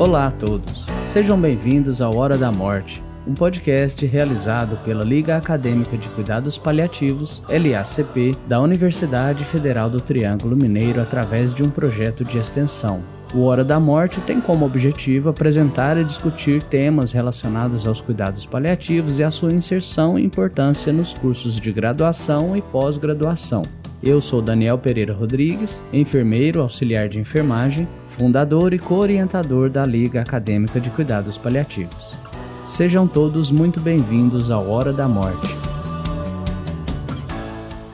Olá a todos, sejam bem-vindos ao Hora da Morte, um podcast realizado pela Liga Acadêmica de Cuidados Paliativos, LACP, da Universidade Federal do Triângulo Mineiro através de um projeto de extensão. O Hora da Morte tem como objetivo apresentar e discutir temas relacionados aos cuidados paliativos e a sua inserção e importância nos cursos de graduação e pós-graduação. Eu sou Daniel Pereira Rodrigues, enfermeiro auxiliar de enfermagem, fundador e co-orientador da Liga Acadêmica de Cuidados Paliativos. Sejam todos muito bem-vindos ao Hora da Morte.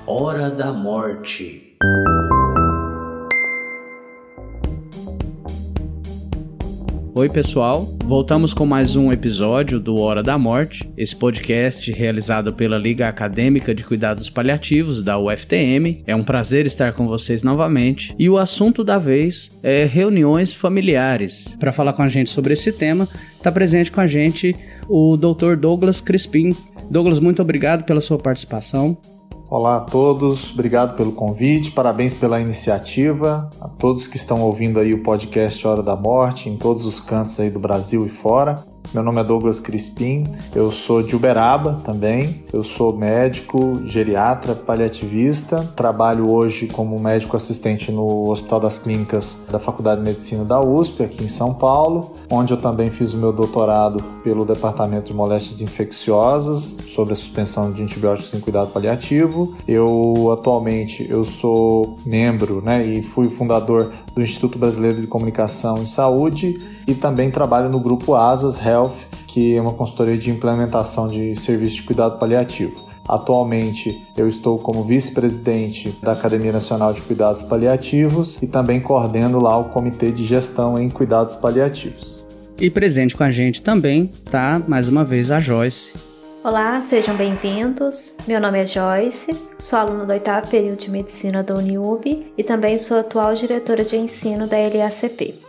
Hora da Morte. Oi, pessoal. Voltamos com mais um episódio do Hora da Morte, esse podcast realizado pela Liga Acadêmica de Cuidados Paliativos da UFTM. É um prazer estar com vocês novamente. E o assunto da vez é reuniões familiares. Para falar com a gente sobre esse tema, está presente com a gente o Dr. Douglas Crispim. Douglas, muito obrigado pela sua participação. Olá a todos, obrigado pelo convite, parabéns pela iniciativa, a todos que estão ouvindo aí o podcast Hora da Morte, em todos os cantos aí do Brasil e fora. Meu nome é Douglas Crispim, eu sou de Uberaba também, eu sou médico, geriatra, paliativista, trabalho hoje como médico assistente no Hospital das Clínicas da Faculdade de Medicina da USP, aqui em São Paulo, onde eu também fiz o meu doutorado pelo Departamento de Moléstias Infecciosas sobre a suspensão de antibióticos em cuidado paliativo. Eu atualmente eu sou membro, né, e fui fundador do Instituto Brasileiro de Comunicação e Saúde e também trabalho no grupo Asas Health, que é uma consultoria de implementação de serviços de cuidado paliativo. Atualmente eu estou como vice-presidente da Academia Nacional de Cuidados Paliativos e também coordeno lá o Comitê de Gestão em Cuidados Paliativos. E presente com a gente também tá mais uma vez a Joyce. Olá, sejam bem-vindos. Meu nome é Joyce, sou aluna do oitavo período de medicina da Uniub e também sou atual diretora de ensino da LACP.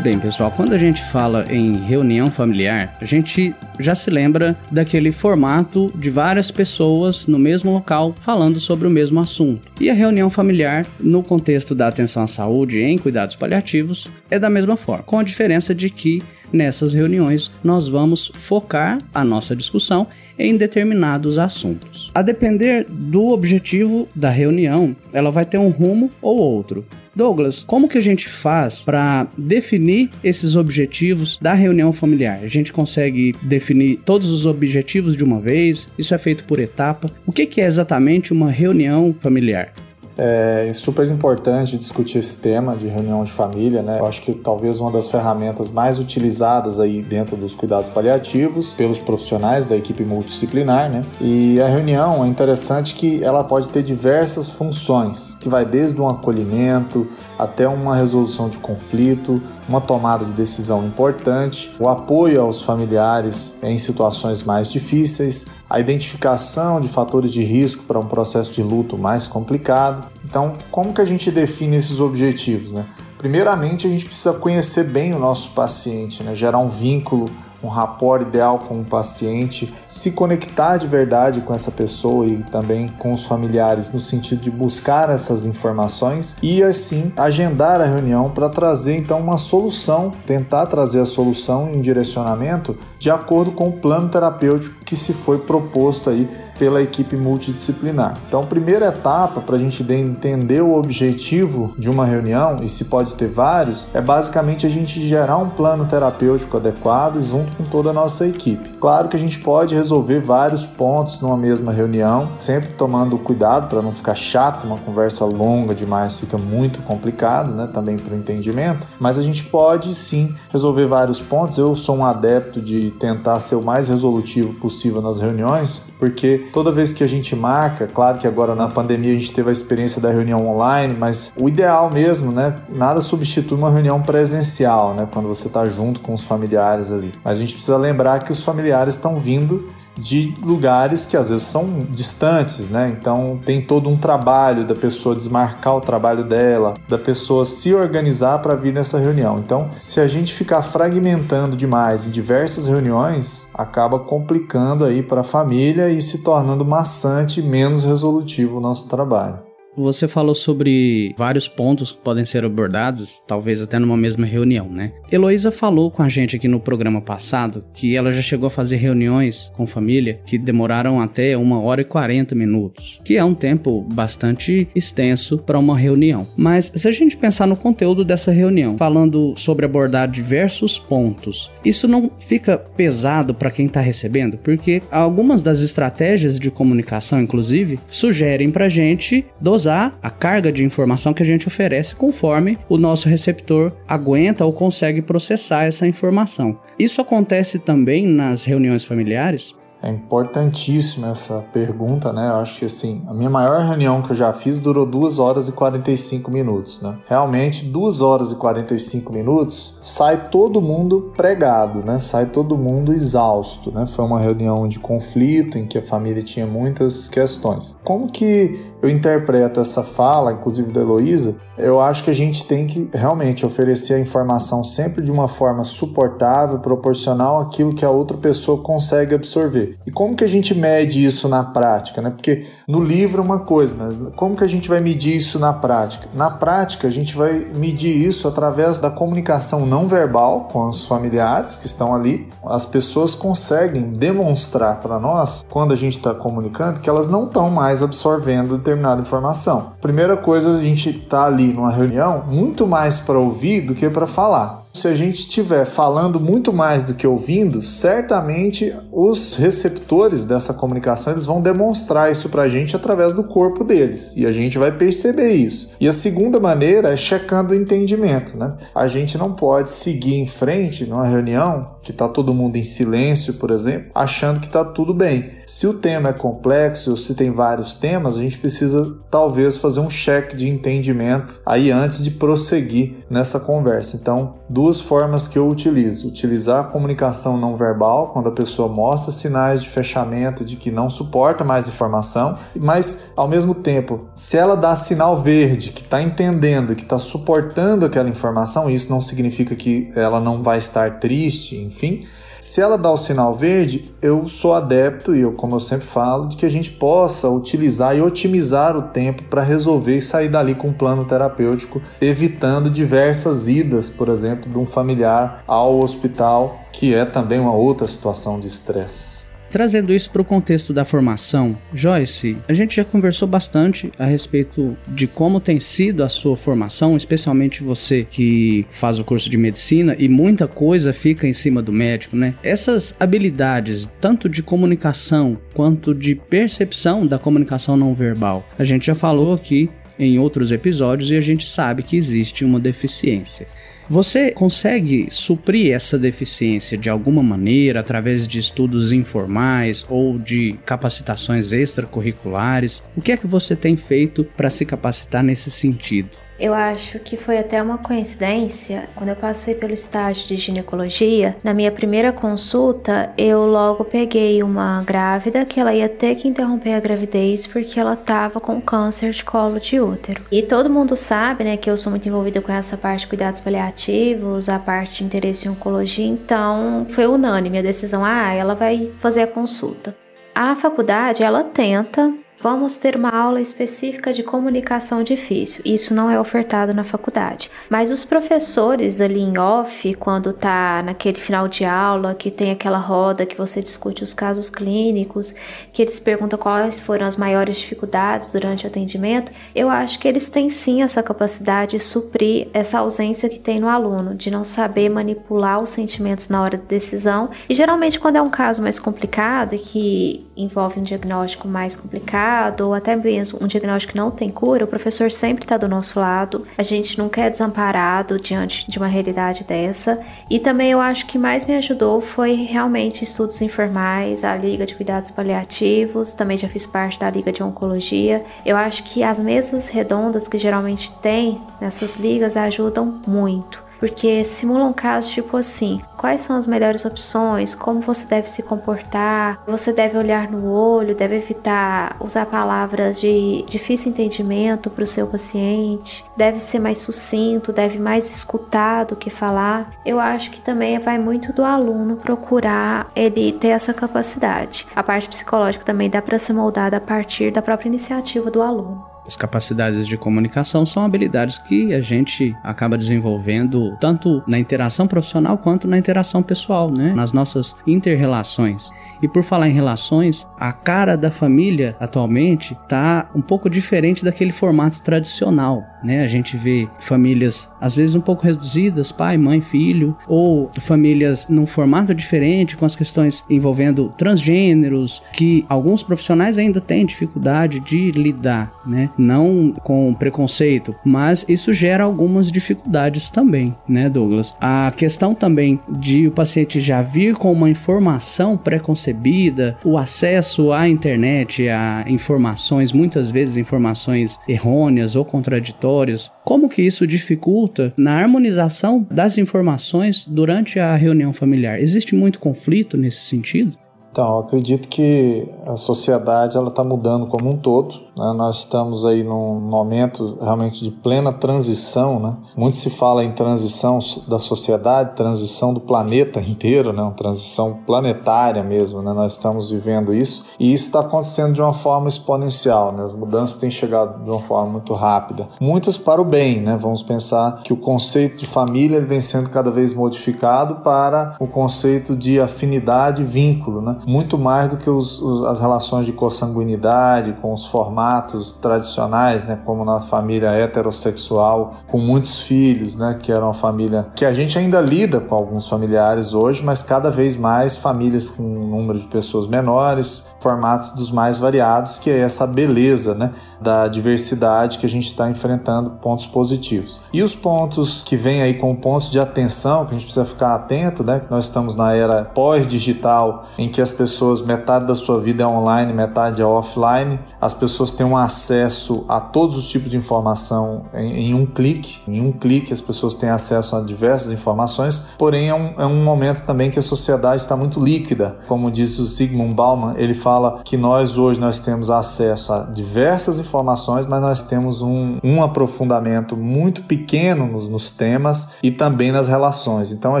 Bem, pessoal, quando a gente fala em reunião familiar, a gente já se lembra daquele formato de várias pessoas no mesmo local falando sobre o mesmo assunto. E a reunião familiar, no contexto da atenção à saúde em cuidados paliativos, é da mesma forma, com a diferença de que nessas reuniões nós vamos focar a nossa discussão em determinados assuntos. A depender do objetivo da reunião, ela vai ter um rumo ou outro. Douglas, como que a gente faz para definir esses objetivos da reunião familiar? A gente consegue definir todos os objetivos de uma vez? Isso é feito por etapa? O que, que é exatamente uma reunião familiar? É super importante discutir esse tema de reunião de família, né? Eu acho que talvez uma das ferramentas mais utilizadas aí dentro dos cuidados paliativos pelos profissionais da equipe multidisciplinar, né? E a reunião é interessante que ela pode ter diversas funções, que vai desde um acolhimento até uma resolução de conflito, uma tomada de decisão importante, o apoio aos familiares em situações mais difíceis, a identificação de fatores de risco para um processo de luto mais complicado. Então, como que a gente define esses objetivos? Né? Primeiramente, a gente precisa conhecer bem o nosso paciente, né? gerar um vínculo um rapport ideal com o paciente, se conectar de verdade com essa pessoa e também com os familiares no sentido de buscar essas informações e assim agendar a reunião para trazer então uma solução, tentar trazer a solução e um direcionamento de acordo com o plano terapêutico que se foi proposto aí pela equipe multidisciplinar. Então, primeira etapa para a gente entender o objetivo de uma reunião, e se pode ter vários, é basicamente a gente gerar um plano terapêutico adequado junto com toda a nossa equipe. Claro que a gente pode resolver vários pontos numa mesma reunião, sempre tomando cuidado para não ficar chato, uma conversa longa demais fica muito complicado, né, também para o entendimento, mas a gente pode sim resolver vários pontos. Eu sou um adepto de tentar ser o mais resolutivo possível nas reuniões, porque toda vez que a gente marca, claro que agora na pandemia a gente teve a experiência da reunião online, mas o ideal mesmo, né? Nada substitui uma reunião presencial, né? Quando você está junto com os familiares ali. Mas a gente precisa lembrar que os familiares estão vindo de lugares que às vezes são distantes, né? Então tem todo um trabalho da pessoa desmarcar o trabalho dela, da pessoa se organizar para vir nessa reunião. Então, se a gente ficar fragmentando demais em diversas reuniões, acaba complicando aí para a família e se tornando maçante, menos resolutivo o nosso trabalho. Você falou sobre vários pontos que podem ser abordados, talvez até numa mesma reunião, né? Heloísa falou com a gente aqui no programa passado que ela já chegou a fazer reuniões com família que demoraram até uma hora e 40 minutos, que é um tempo bastante extenso para uma reunião. Mas se a gente pensar no conteúdo dessa reunião, falando sobre abordar diversos pontos, isso não fica pesado para quem está recebendo, porque algumas das estratégias de comunicação, inclusive, sugerem para gente dosar a carga de informação que a gente oferece conforme o nosso receptor aguenta ou consegue processar essa informação. Isso acontece também nas reuniões familiares? É importantíssima essa pergunta, né? Eu acho que assim, a minha maior reunião que eu já fiz durou 2 horas e 45 minutos, né? Realmente, 2 horas e 45 minutos sai todo mundo pregado, né? Sai todo mundo exausto, né? Foi uma reunião de conflito em que a família tinha muitas questões. Como que eu interpreto essa fala, inclusive da Heloísa, eu acho que a gente tem que realmente oferecer a informação sempre de uma forma suportável, proporcional àquilo que a outra pessoa consegue absorver. E como que a gente mede isso na prática, né? Porque no livro é uma coisa, mas como que a gente vai medir isso na prática? Na prática, a gente vai medir isso através da comunicação não verbal com os familiares que estão ali. As pessoas conseguem demonstrar para nós, quando a gente está comunicando, que elas não estão mais absorvendo determinada informação. Primeira coisa, a gente está ali numa reunião muito mais para ouvir do que para falar. Se a gente estiver falando muito mais do que ouvindo, certamente os receptores dessa comunicação eles vão demonstrar isso para a gente através do corpo deles e a gente vai perceber isso. E a segunda maneira é checando o entendimento, né? A gente não pode seguir em frente numa reunião que está todo mundo em silêncio, por exemplo, achando que está tudo bem. Se o tema é complexo se tem vários temas, a gente precisa talvez fazer um check de entendimento aí antes de prosseguir nessa conversa. Então, do duas formas que eu utilizo: utilizar a comunicação não verbal, quando a pessoa mostra sinais de fechamento, de que não suporta mais informação, mas ao mesmo tempo, se ela dá sinal verde, que está entendendo, que está suportando aquela informação, isso não significa que ela não vai estar triste, enfim se ela dá o sinal verde, eu sou adepto, e eu, como eu sempre falo, de que a gente possa utilizar e otimizar o tempo para resolver e sair dali com um plano terapêutico, evitando diversas idas, por exemplo, de um familiar ao hospital, que é também uma outra situação de estresse. Trazendo isso para o contexto da formação, Joyce, a gente já conversou bastante a respeito de como tem sido a sua formação, especialmente você que faz o curso de medicina e muita coisa fica em cima do médico, né? Essas habilidades, tanto de comunicação quanto de percepção da comunicação não verbal, a gente já falou aqui em outros episódios e a gente sabe que existe uma deficiência. Você consegue suprir essa deficiência de alguma maneira através de estudos informais ou de capacitações extracurriculares? O que é que você tem feito para se capacitar nesse sentido? Eu acho que foi até uma coincidência. Quando eu passei pelo estágio de ginecologia, na minha primeira consulta, eu logo peguei uma grávida que ela ia ter que interromper a gravidez porque ela estava com câncer de colo de útero. E todo mundo sabe, né, que eu sou muito envolvida com essa parte de cuidados paliativos, a parte de interesse em oncologia, então foi unânime a decisão, ah, ela vai fazer a consulta. A faculdade, ela tenta Vamos ter uma aula específica de comunicação difícil. Isso não é ofertado na faculdade. Mas os professores ali em off, quando tá naquele final de aula, que tem aquela roda que você discute os casos clínicos, que eles perguntam quais foram as maiores dificuldades durante o atendimento, eu acho que eles têm sim essa capacidade de suprir essa ausência que tem no aluno, de não saber manipular os sentimentos na hora de decisão. E geralmente, quando é um caso mais complicado e que envolve um diagnóstico mais complicado, ou até mesmo um diagnóstico que não tem cura, o professor sempre está do nosso lado. A gente nunca é desamparado diante de uma realidade dessa. E também eu acho que mais me ajudou foi realmente estudos informais, a Liga de Cuidados Paliativos, também já fiz parte da Liga de Oncologia. Eu acho que as mesas redondas que geralmente tem nessas ligas ajudam muito porque simulam casos tipo assim: quais são as melhores opções, como você deve se comportar, você deve olhar no olho, deve evitar usar palavras de difícil entendimento para o seu paciente, deve ser mais sucinto, deve mais escutar do que falar. Eu acho que também vai muito do aluno procurar ele ter essa capacidade. A parte psicológica também dá para ser moldada a partir da própria iniciativa do aluno. As capacidades de comunicação são habilidades que a gente acaba desenvolvendo tanto na interação profissional quanto na interação pessoal, né? Nas nossas interrelações. E por falar em relações, a cara da família atualmente tá um pouco diferente daquele formato tradicional, né? A gente vê famílias às vezes um pouco reduzidas, pai, mãe, filho, ou famílias num formato diferente com as questões envolvendo transgêneros, que alguns profissionais ainda têm dificuldade de lidar, né? Não com preconceito, mas isso gera algumas dificuldades também, né, Douglas? A questão também de o paciente já vir com uma informação preconcebida, o acesso à internet, a informações, muitas vezes informações errôneas ou contraditórias, como que isso dificulta na harmonização das informações durante a reunião familiar? Existe muito conflito nesse sentido? Então, acredito que a sociedade ela está mudando como um todo. Né? Nós estamos aí num momento realmente de plena transição. Né? Muito se fala em transição da sociedade, transição do planeta inteiro, né? uma transição planetária mesmo. Né? Nós estamos vivendo isso e isso está acontecendo de uma forma exponencial. Né? As mudanças têm chegado de uma forma muito rápida. Muitas para o bem. Né? Vamos pensar que o conceito de família vem sendo cada vez modificado para o conceito de afinidade e vínculo. Né? Muito mais do que os, os, as relações de consanguinidade, com os formatos tradicionais, né, como na família heterossexual, com muitos filhos, né, que era uma família que a gente ainda lida com alguns familiares hoje, mas cada vez mais famílias com um número de pessoas menores, formatos dos mais variados, que é essa beleza né, da diversidade que a gente está enfrentando, pontos positivos. E os pontos que vêm aí com pontos de atenção, que a gente precisa ficar atento, né, que nós estamos na era pós-digital, em que as pessoas, metade da sua vida é online, metade é offline. As pessoas têm um acesso a todos os tipos de informação em, em um clique. Em um clique, as pessoas têm acesso a diversas informações, porém é um, é um momento também que a sociedade está muito líquida. Como disse o Sigmund Bauman, ele fala que nós hoje nós temos acesso a diversas informações, mas nós temos um, um aprofundamento muito pequeno nos, nos temas e também nas relações. Então a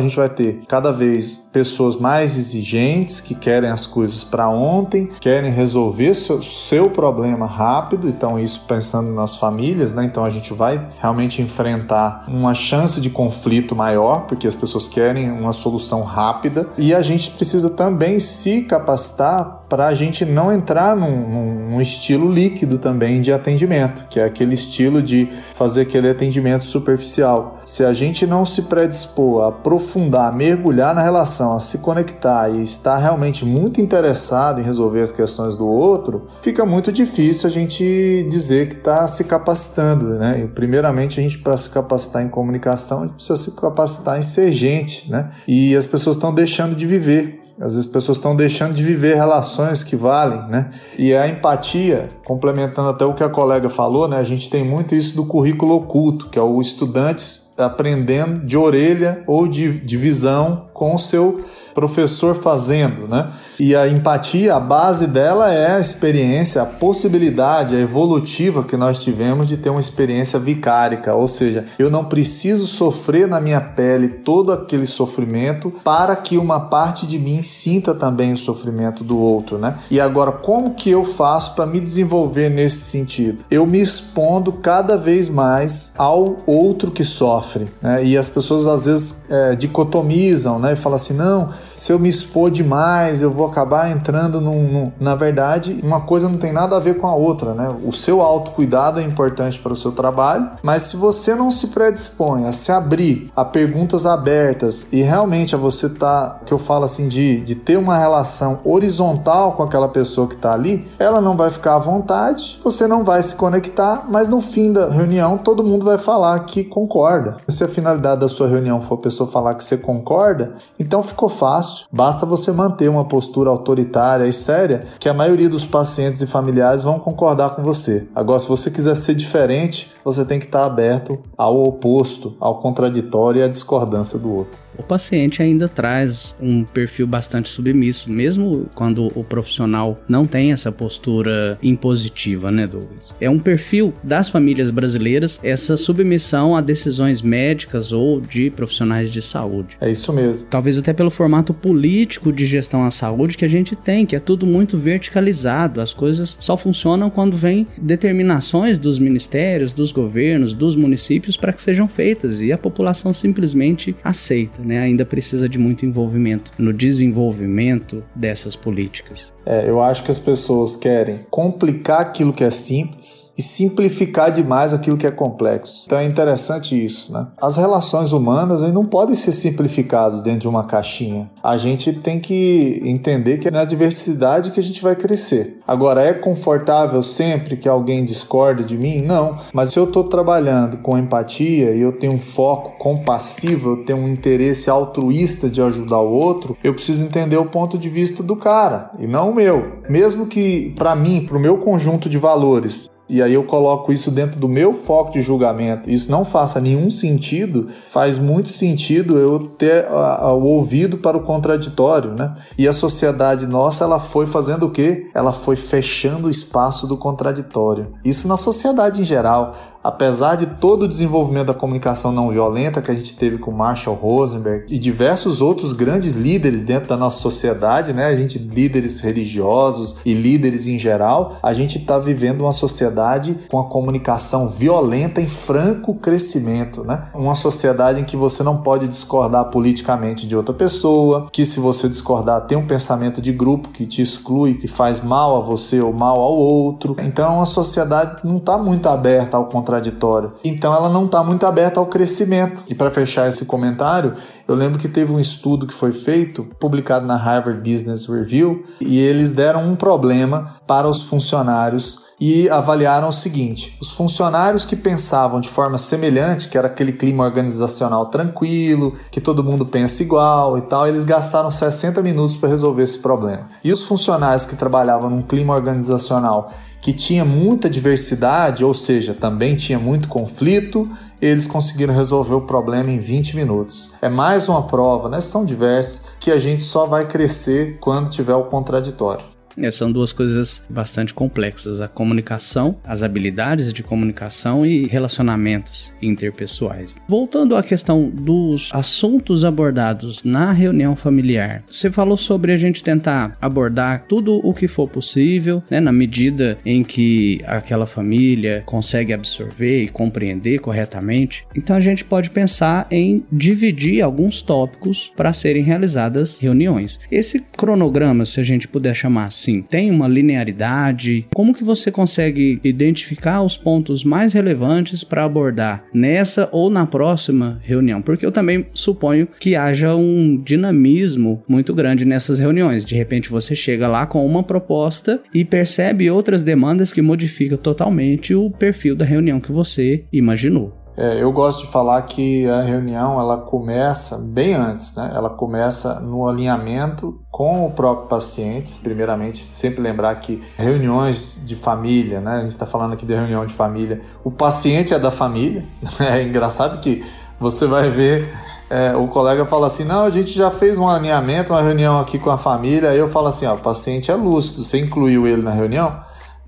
gente vai ter cada vez pessoas mais exigentes que querem querem as coisas para ontem, querem resolver seu, seu problema rápido. Então, isso pensando nas famílias, né? Então, a gente vai realmente enfrentar uma chance de conflito maior, porque as pessoas querem uma solução rápida. E a gente precisa também se capacitar para a gente não entrar num, num, estilo líquido também de atendimento, que é aquele estilo de fazer aquele atendimento superficial. Se a gente não se predispor a aprofundar, a mergulhar na relação, a se conectar e estar realmente muito interessado em resolver as questões do outro, fica muito difícil a gente dizer que está se capacitando. Né? E, primeiramente, a gente, para se capacitar em comunicação, a gente precisa se capacitar em ser gente. Né? E as pessoas estão deixando de viver às vezes as pessoas estão deixando de viver relações que valem, né? E a empatia, complementando até o que a colega falou, né? A gente tem muito isso do currículo oculto, que é o estudante aprendendo de orelha ou de, de visão com o seu professor fazendo, né? E a empatia, a base dela é a experiência, a possibilidade, a evolutiva que nós tivemos de ter uma experiência vicárica, ou seja, eu não preciso sofrer na minha pele todo aquele sofrimento para que uma parte de mim sinta também o sofrimento do outro, né? E agora, como que eu faço para me desenvolver nesse sentido? Eu me expondo cada vez mais ao outro que sofre, né? E as pessoas às vezes é, dicotomizam, né? E falam assim, não, se eu me expor demais, eu vou acabar entrando num, num, Na verdade, uma coisa não tem nada a ver com a outra, né? O seu autocuidado é importante para o seu trabalho, mas se você não se predispõe a se abrir a perguntas abertas e realmente a você tá, que eu falo assim, de, de ter uma relação horizontal com aquela pessoa que está ali, ela não vai ficar à vontade, você não vai se conectar, mas no fim da reunião todo mundo vai falar que concorda. Se a finalidade da sua reunião for a pessoa falar que você concorda, então ficou fácil, basta você manter uma postura autoritária e séria que a maioria dos pacientes e familiares vão concordar com você. Agora, se você quiser ser diferente, você tem que estar aberto ao oposto, ao contraditório e à discordância do outro. O paciente ainda traz um perfil bastante submisso, mesmo quando o profissional não tem essa postura impositiva, né, Douglas? É um perfil das famílias brasileiras essa submissão a decisões médicas ou de profissionais de saúde. É isso mesmo. Talvez até pelo formato político de gestão à saúde que a gente tem, que é tudo muito verticalizado. As coisas só funcionam quando vem determinações dos ministérios, dos governos, dos municípios para que sejam feitas e a população simplesmente aceita, né? Ainda precisa de muito envolvimento no desenvolvimento dessas políticas. É, eu acho que as pessoas querem complicar aquilo que é simples e simplificar demais aquilo que é complexo. Então é interessante isso, né? As relações humanas não podem ser simplificadas dentro de uma caixinha. A gente tem que entender que é na diversidade que a gente vai crescer. Agora, é confortável sempre que alguém discorde de mim? Não. Mas se eu estou trabalhando com empatia e eu tenho um foco compassivo, eu tenho um interesse altruísta de ajudar o outro, eu preciso entender o ponto de vista do cara e não meu. Mesmo que para mim, para o meu conjunto de valores, e aí eu coloco isso dentro do meu foco de julgamento, isso não faça nenhum sentido, faz muito sentido eu ter o ouvido para o contraditório, né? E a sociedade nossa, ela foi fazendo o quê? Ela foi fechando o espaço do contraditório. Isso na sociedade em geral apesar de todo o desenvolvimento da comunicação não violenta que a gente teve com Marshall Rosenberg e diversos outros grandes líderes dentro da nossa sociedade, né? A gente líderes religiosos e líderes em geral, a gente está vivendo uma sociedade com a comunicação violenta em franco crescimento, né? Uma sociedade em que você não pode discordar politicamente de outra pessoa, que se você discordar tem um pensamento de grupo que te exclui e faz mal a você ou mal ao outro. Então, a sociedade não está muito aberta ao contraditório. Então ela não está muito aberta ao crescimento. E para fechar esse comentário, eu lembro que teve um estudo que foi feito, publicado na Harvard Business Review, e eles deram um problema para os funcionários e avaliaram o seguinte: os funcionários que pensavam de forma semelhante, que era aquele clima organizacional tranquilo, que todo mundo pensa igual e tal, eles gastaram 60 minutos para resolver esse problema. E os funcionários que trabalhavam num clima organizacional que tinha muita diversidade, ou seja, também tinha muito conflito, eles conseguiram resolver o problema em 20 minutos. É mais uma prova, né? São diversas, que a gente só vai crescer quando tiver o contraditório. É, são duas coisas bastante complexas: a comunicação, as habilidades de comunicação e relacionamentos interpessoais. Voltando à questão dos assuntos abordados na reunião familiar, você falou sobre a gente tentar abordar tudo o que for possível, né, na medida em que aquela família consegue absorver e compreender corretamente. Então a gente pode pensar em dividir alguns tópicos para serem realizadas reuniões. Esse cronograma, se a gente puder chamar assim, tem uma linearidade? Como que você consegue identificar os pontos mais relevantes para abordar nessa ou na próxima reunião? Porque eu também suponho que haja um dinamismo muito grande nessas reuniões. De repente você chega lá com uma proposta e percebe outras demandas que modificam totalmente o perfil da reunião que você imaginou. É, eu gosto de falar que a reunião ela começa bem antes, né? Ela começa no alinhamento com o próprio paciente. Primeiramente, sempre lembrar que reuniões de família, né? A gente está falando aqui de reunião de família. O paciente é da família. É engraçado que você vai ver é, o colega fala assim: não, a gente já fez um alinhamento, uma reunião aqui com a família. Aí eu falo assim: ó, o paciente é lúcido. Você incluiu ele na reunião?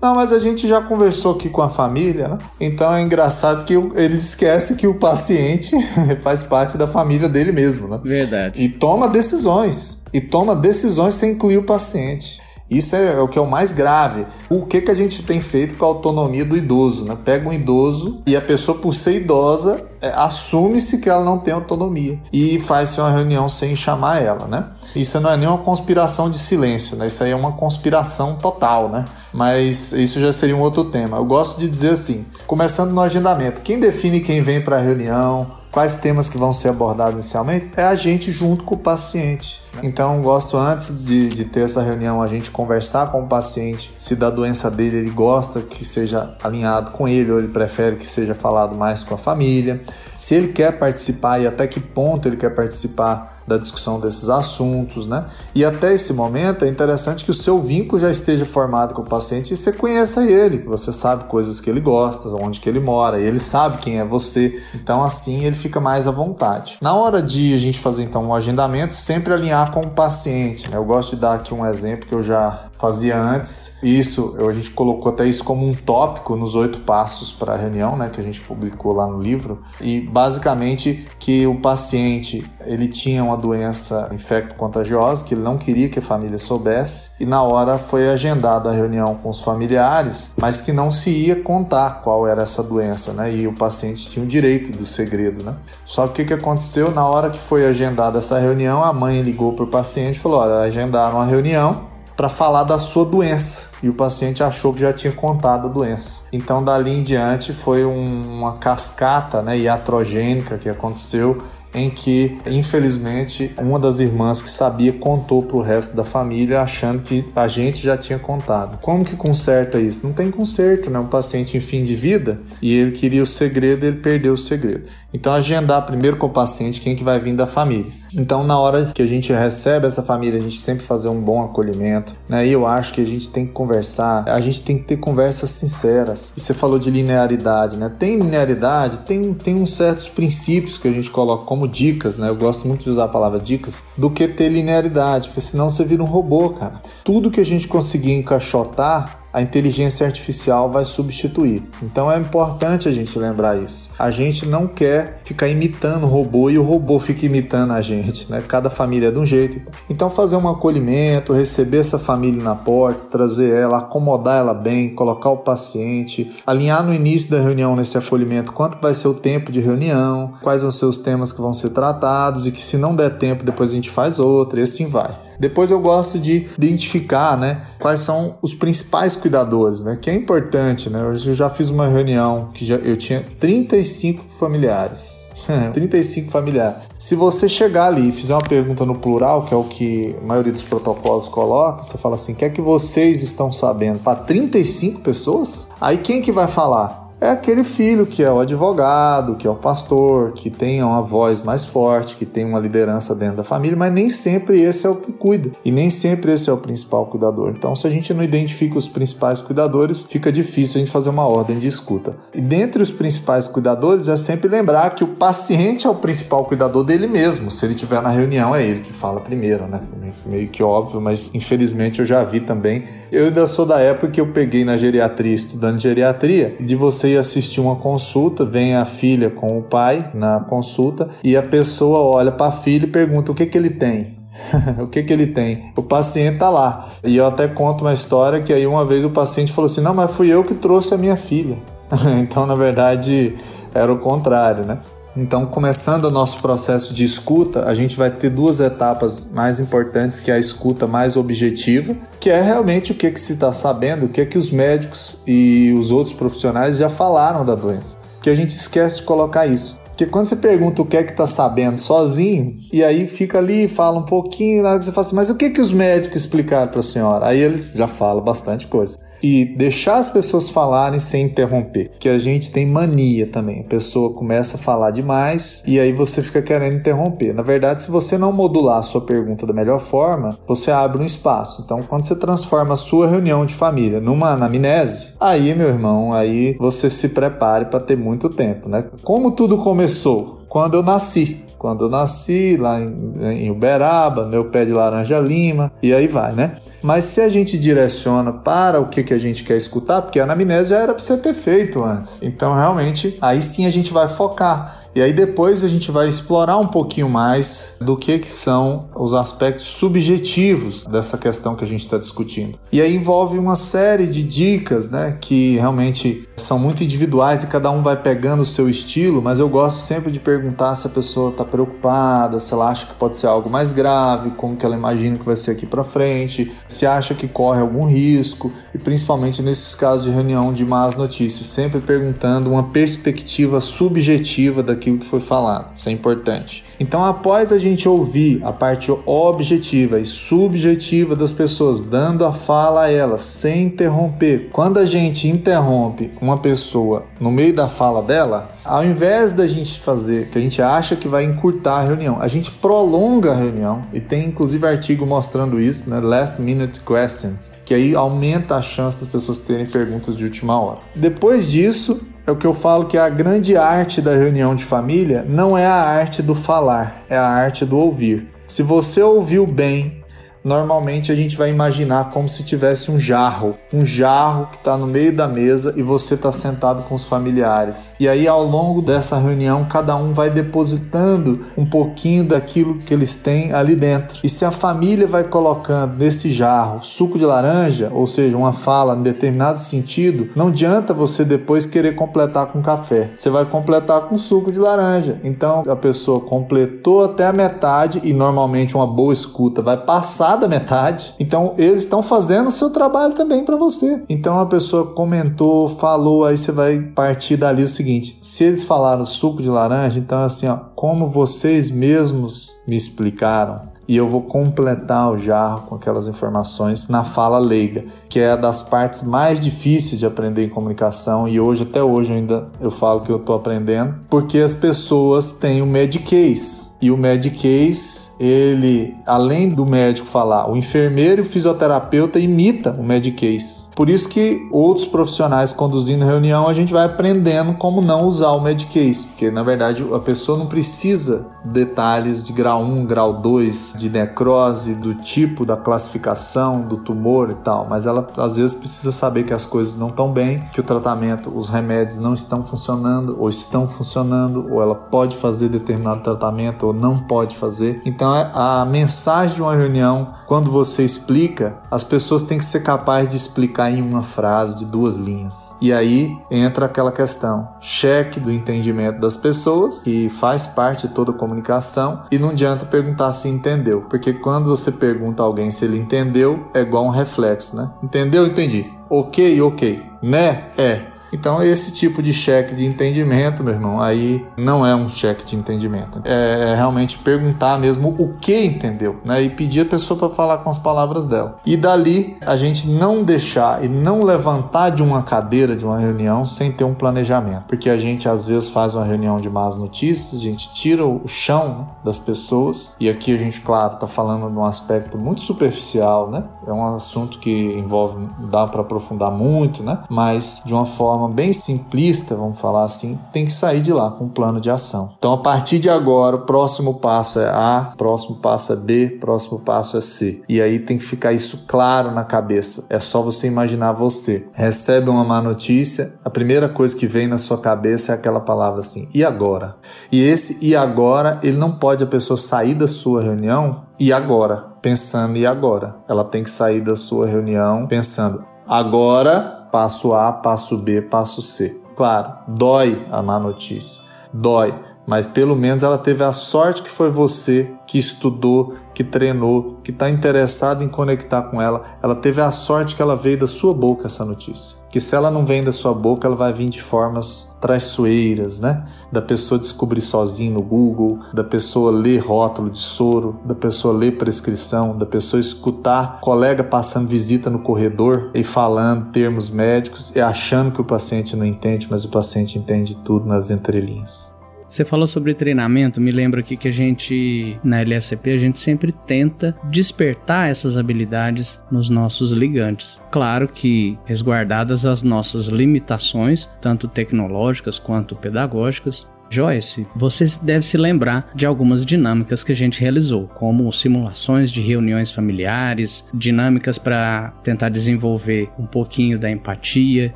Não, mas a gente já conversou aqui com a família, né? Então é engraçado que eles esquecem que o paciente faz parte da família dele mesmo, né? Verdade. E toma decisões. E toma decisões sem incluir o paciente. Isso é, o que é o mais grave. O que, que a gente tem feito com a autonomia do idoso? Né? Pega um idoso e a pessoa, por ser idosa, é, assume-se que ela não tem autonomia e faz-se uma reunião sem chamar ela, né? Isso não é nenhuma conspiração de silêncio, né? Isso aí é uma conspiração total, né? Mas isso já seria um outro tema. Eu gosto de dizer assim, começando no agendamento, quem define quem vem para a reunião, quais temas que vão ser abordados inicialmente, é a gente junto com o paciente. Então, gosto antes de, de ter essa reunião, a gente conversar com o paciente, se da doença dele ele gosta que seja alinhado com ele ou ele prefere que seja falado mais com a família, se ele quer participar e até que ponto ele quer participar da discussão desses assuntos, né? E até esse momento é interessante que o seu vínculo já esteja formado com o paciente e você conheça ele, você sabe coisas que ele gosta, onde que ele mora, ele sabe quem é você, então assim ele fica mais à vontade. Na hora de a gente fazer então um agendamento, sempre alinhar com o paciente, né? Eu gosto de dar aqui um exemplo que eu já fazia antes. Isso, a gente colocou até isso como um tópico nos oito passos para a reunião, né, que a gente publicou lá no livro. E basicamente que o paciente ele tinha uma doença infecto-contagiosa que ele não queria que a família soubesse e na hora foi agendada a reunião com os familiares, mas que não se ia contar qual era essa doença, né? E o paciente tinha o direito do segredo, né? Só que o que, aconteceu na hora que foi agendada essa reunião, a mãe ligou para o paciente e falou: olha, agendaram a reunião para falar da sua doença e o paciente achou que já tinha contado a doença. Então, dali em diante, foi um, uma cascata né, iatrogênica que aconteceu em que, infelizmente, uma das irmãs que sabia contou para o resto da família, achando que a gente já tinha contado. Como que conserta isso? Não tem conserto, né? Um paciente em fim de vida e ele queria o segredo, ele perdeu o segredo. Então, agendar primeiro com o paciente quem que vai vir da família. Então, na hora que a gente recebe essa família, a gente sempre fazer um bom acolhimento, né? E eu acho que a gente tem que conversar, a gente tem que ter conversas sinceras. E você falou de linearidade, né? Tem linearidade, tem, tem uns certos princípios que a gente coloca como dicas, né? Eu gosto muito de usar a palavra dicas, do que ter linearidade, porque senão você vira um robô, cara. Tudo que a gente conseguir encaixotar a inteligência artificial vai substituir. Então é importante a gente lembrar isso. A gente não quer ficar imitando o robô e o robô fica imitando a gente, né? Cada família é de um jeito. Então fazer um acolhimento, receber essa família na porta, trazer ela, acomodar ela bem, colocar o paciente, alinhar no início da reunião nesse acolhimento quanto vai ser o tempo de reunião, quais vão ser os temas que vão ser tratados e que se não der tempo depois a gente faz outra e assim vai. Depois eu gosto de identificar, né, quais são os principais cuidadores, né, que é importante, né? Eu já fiz uma reunião que já, eu tinha 35 familiares. 35 familiares. Se você chegar ali e fizer uma pergunta no plural, que é o que a maioria dos protocolos coloca, você fala assim: "O que é que vocês estão sabendo?" Para 35 pessoas? Aí quem que vai falar? É aquele filho que é o advogado, que é o pastor, que tem uma voz mais forte, que tem uma liderança dentro da família, mas nem sempre esse é o que cuida e nem sempre esse é o principal cuidador. Então, se a gente não identifica os principais cuidadores, fica difícil a gente fazer uma ordem de escuta. E dentre os principais cuidadores é sempre lembrar que o paciente é o principal cuidador dele mesmo. Se ele estiver na reunião, é ele que fala primeiro, né? Meio que óbvio, mas infelizmente eu já vi também. Eu ainda sou da época que eu peguei na geriatria, estudando geriatria, de você assistir uma consulta, vem a filha com o pai na consulta e a pessoa olha para a filha e pergunta o que, que ele tem. o que, que ele tem? O paciente tá lá. E eu até conto uma história que aí uma vez o paciente falou assim: Não, mas fui eu que trouxe a minha filha. então, na verdade, era o contrário, né? Então, começando o nosso processo de escuta, a gente vai ter duas etapas mais importantes, que é a escuta mais objetiva, que é realmente o que, que se está sabendo, o que, que os médicos e os outros profissionais já falaram da doença. Que a gente esquece de colocar isso. Porque quando você pergunta o que é que tá sabendo sozinho, e aí fica ali, fala um pouquinho, na hora que você fala assim, mas o que que os médicos explicaram para a senhora? Aí eles já falam bastante coisa e deixar as pessoas falarem sem interromper. Que a gente tem mania também. A pessoa começa a falar demais e aí você fica querendo interromper. Na verdade, se você não modular a sua pergunta da melhor forma, você abre um espaço. Então, quando você transforma a sua reunião de família numa anamnese, aí, meu irmão, aí você se prepare para ter muito tempo, né? Como tudo começou? Quando eu nasci quando eu nasci, lá em, em Uberaba, meu pé de laranja lima, e aí vai, né? Mas se a gente direciona para o que, que a gente quer escutar, porque a anamnese já era para você ter feito antes. Então, realmente, aí sim a gente vai focar. E aí depois a gente vai explorar um pouquinho mais do que, que são os aspectos subjetivos dessa questão que a gente está discutindo. E aí envolve uma série de dicas, né, que realmente são muito individuais e cada um vai pegando o seu estilo, mas eu gosto sempre de perguntar se a pessoa está preocupada, se ela acha que pode ser algo mais grave, como que ela imagina que vai ser aqui para frente, se acha que corre algum risco e principalmente nesses casos de reunião de más notícias, sempre perguntando uma perspectiva subjetiva daquilo daquilo que foi falado. Isso é importante. Então, após a gente ouvir a parte objetiva e subjetiva das pessoas, dando a fala a elas, sem interromper, quando a gente interrompe uma pessoa no meio da fala dela, ao invés da gente fazer que a gente acha que vai encurtar a reunião, a gente prolonga a reunião e tem inclusive artigo mostrando isso, né? Last minute questions, que aí aumenta a chance das pessoas terem perguntas de última hora. Depois disso, é o que eu falo que a grande arte da reunião de família não é a arte do falar, é a arte do ouvir. Se você ouviu bem normalmente a gente vai imaginar como se tivesse um jarro, um jarro que está no meio da mesa e você está sentado com os familiares. E aí, ao longo dessa reunião, cada um vai depositando um pouquinho daquilo que eles têm ali dentro. E se a família vai colocando nesse jarro suco de laranja, ou seja, uma fala em determinado sentido, não adianta você depois querer completar com café. Você vai completar com suco de laranja. Então, a pessoa completou até a metade e normalmente uma boa escuta vai passar da metade. Então eles estão fazendo o seu trabalho também para você. Então a pessoa comentou, falou, aí você vai partir dali o seguinte: se eles falaram suco de laranja, então assim, ó, como vocês mesmos me explicaram, e eu vou completar o jarro com aquelas informações na fala leiga, que é das partes mais difíceis de aprender em comunicação e hoje até hoje ainda eu falo que eu estou aprendendo, porque as pessoas têm o Medicase e o Medicase, ele além do médico falar, o enfermeiro e o fisioterapeuta imita o Medicase. Por isso que outros profissionais conduzindo reunião a gente vai aprendendo como não usar o Medicase, porque na verdade a pessoa não precisa detalhes de grau 1, grau 2, de necrose, do tipo da classificação do tumor e tal, mas ela às vezes precisa saber que as coisas não estão bem, que o tratamento, os remédios não estão funcionando ou estão funcionando, ou ela pode fazer determinado tratamento ou não pode fazer. Então é, a mensagem de uma reunião quando você explica, as pessoas têm que ser capazes de explicar em uma frase de duas linhas. E aí entra aquela questão: cheque do entendimento das pessoas, que faz parte de toda a comunicação, e não adianta perguntar se entendeu, porque quando você pergunta a alguém se ele entendeu, é igual um reflexo, né? Entendeu? Entendi. Ok, ok. Né? É. Então, esse tipo de cheque de entendimento, meu irmão, aí não é um cheque de entendimento. É, é realmente perguntar mesmo o que entendeu, né? E pedir a pessoa para falar com as palavras dela. E dali, a gente não deixar e não levantar de uma cadeira de uma reunião sem ter um planejamento. Porque a gente, às vezes, faz uma reunião de más notícias, a gente tira o chão das pessoas. E aqui a gente, claro, está falando de um aspecto muito superficial, né? É um assunto que envolve, dá para aprofundar muito, né? Mas de uma forma forma bem simplista, vamos falar assim, tem que sair de lá com um plano de ação. Então, a partir de agora, o próximo passo é A, próximo passo é B, próximo passo é C. E aí tem que ficar isso claro na cabeça. É só você imaginar você. Recebe uma má notícia, a primeira coisa que vem na sua cabeça é aquela palavra assim, e agora? E esse e agora, ele não pode a pessoa sair da sua reunião e agora, pensando e agora. Ela tem que sair da sua reunião pensando agora passo A, passo B, passo C. Claro, dói a má notícia, dói, mas pelo menos ela teve a sorte que foi você que estudou, que treinou, que está interessado em conectar com ela, ela teve a sorte que ela veio da sua boca essa notícia. Que se ela não vem da sua boca, ela vai vir de formas traiçoeiras, né? Da pessoa descobrir sozinho no Google, da pessoa ler rótulo de soro, da pessoa ler prescrição, da pessoa escutar colega passando visita no corredor e falando termos médicos e achando que o paciente não entende, mas o paciente entende tudo nas entrelinhas. Você falou sobre treinamento, me lembra aqui que a gente, na LSCP, a gente sempre tenta despertar essas habilidades nos nossos ligantes. Claro que resguardadas as nossas limitações, tanto tecnológicas quanto pedagógicas, Joyce, você deve se lembrar de algumas dinâmicas que a gente realizou, como simulações de reuniões familiares, dinâmicas para tentar desenvolver um pouquinho da empatia.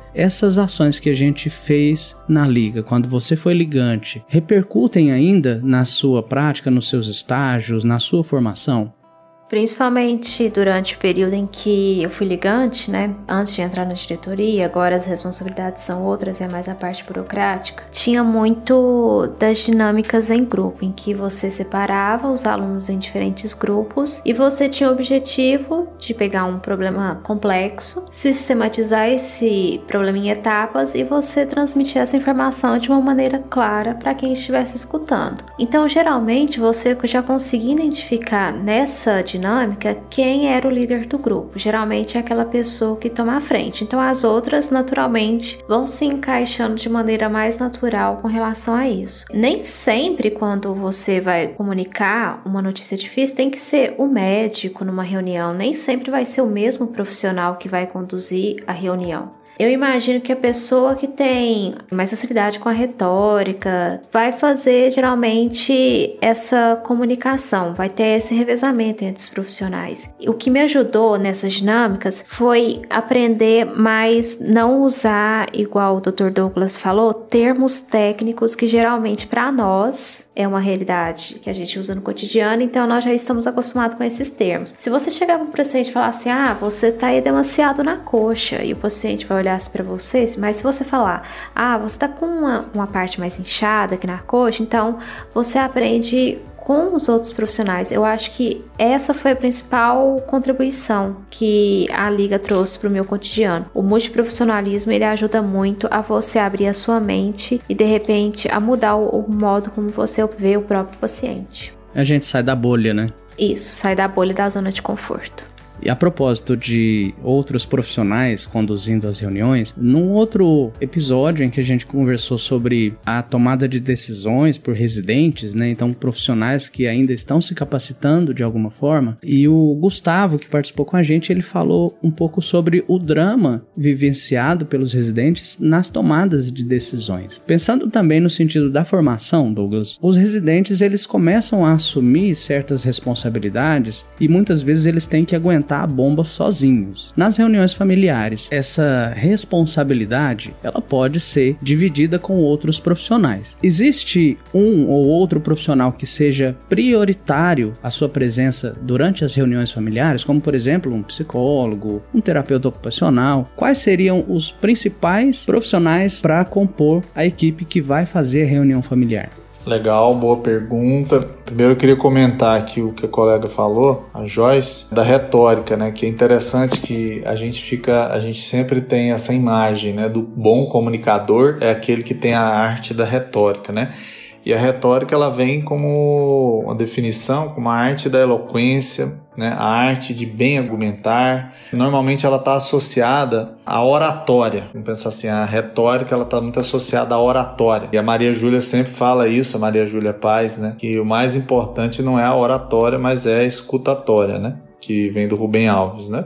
Essas ações que a gente fez na liga, quando você foi ligante, repercutem ainda na sua prática, nos seus estágios, na sua formação? Principalmente durante o período em que eu fui ligante, né? Antes de entrar na diretoria, agora as responsabilidades são outras, é mais a parte burocrática. Tinha muito das dinâmicas em grupo, em que você separava os alunos em diferentes grupos e você tinha o objetivo de pegar um problema complexo, sistematizar esse problema em etapas e você transmitir essa informação de uma maneira clara para quem estivesse escutando. Então, geralmente, você já conseguia identificar nessa dinâmica dinâmica quem era o líder do grupo. Geralmente é aquela pessoa que toma a frente. Então as outras, naturalmente, vão se encaixando de maneira mais natural com relação a isso. Nem sempre, quando você vai comunicar uma notícia difícil, tem que ser o médico numa reunião. Nem sempre vai ser o mesmo profissional que vai conduzir a reunião. Eu imagino que a pessoa que tem mais facilidade com a retórica vai fazer geralmente essa comunicação, vai ter esse revezamento entre os profissionais. O que me ajudou nessas dinâmicas foi aprender mais não usar, igual o Dr. Douglas falou, termos técnicos que geralmente para nós é uma realidade que a gente usa no cotidiano, então nós já estamos acostumados com esses termos. Se você chegar para o paciente e falar assim, ah, você tá aí demasiado na coxa, e o paciente vai olhar assim para você, mas se você falar, ah, você tá com uma, uma parte mais inchada aqui na coxa, então você aprende com os outros profissionais. Eu acho que essa foi a principal contribuição que a liga trouxe para o meu cotidiano. O multiprofissionalismo ele ajuda muito a você abrir a sua mente e de repente a mudar o, modo como você vê o próprio paciente. A gente sai da bolha, né? Isso, sai da bolha da zona de conforto. E a propósito de outros profissionais conduzindo as reuniões, num outro episódio em que a gente conversou sobre a tomada de decisões por residentes, né? Então, profissionais que ainda estão se capacitando de alguma forma. E o Gustavo, que participou com a gente, ele falou um pouco sobre o drama vivenciado pelos residentes nas tomadas de decisões. Pensando também no sentido da formação, Douglas, os residentes eles começam a assumir certas responsabilidades e muitas vezes eles têm que aguentar a bomba sozinhos. Nas reuniões familiares, essa responsabilidade ela pode ser dividida com outros profissionais. Existe um ou outro profissional que seja prioritário a sua presença durante as reuniões familiares, como por exemplo um psicólogo, um terapeuta ocupacional? Quais seriam os principais profissionais para compor a equipe que vai fazer a reunião familiar? Legal, boa pergunta. Primeiro eu queria comentar aqui o que a colega falou, a Joyce, da retórica, né? Que é interessante que a gente fica, a gente sempre tem essa imagem, né? Do bom comunicador é aquele que tem a arte da retórica, né? E a retórica ela vem como uma definição, como a arte da eloquência, né? a arte de bem argumentar. Normalmente ela está associada à oratória. Vamos pensar assim, a retórica ela está muito associada à oratória. E a Maria Júlia sempre fala isso, a Maria Júlia Paz, né? que o mais importante não é a oratória, mas é a escutatória, né? que vem do Rubem Alves. Né?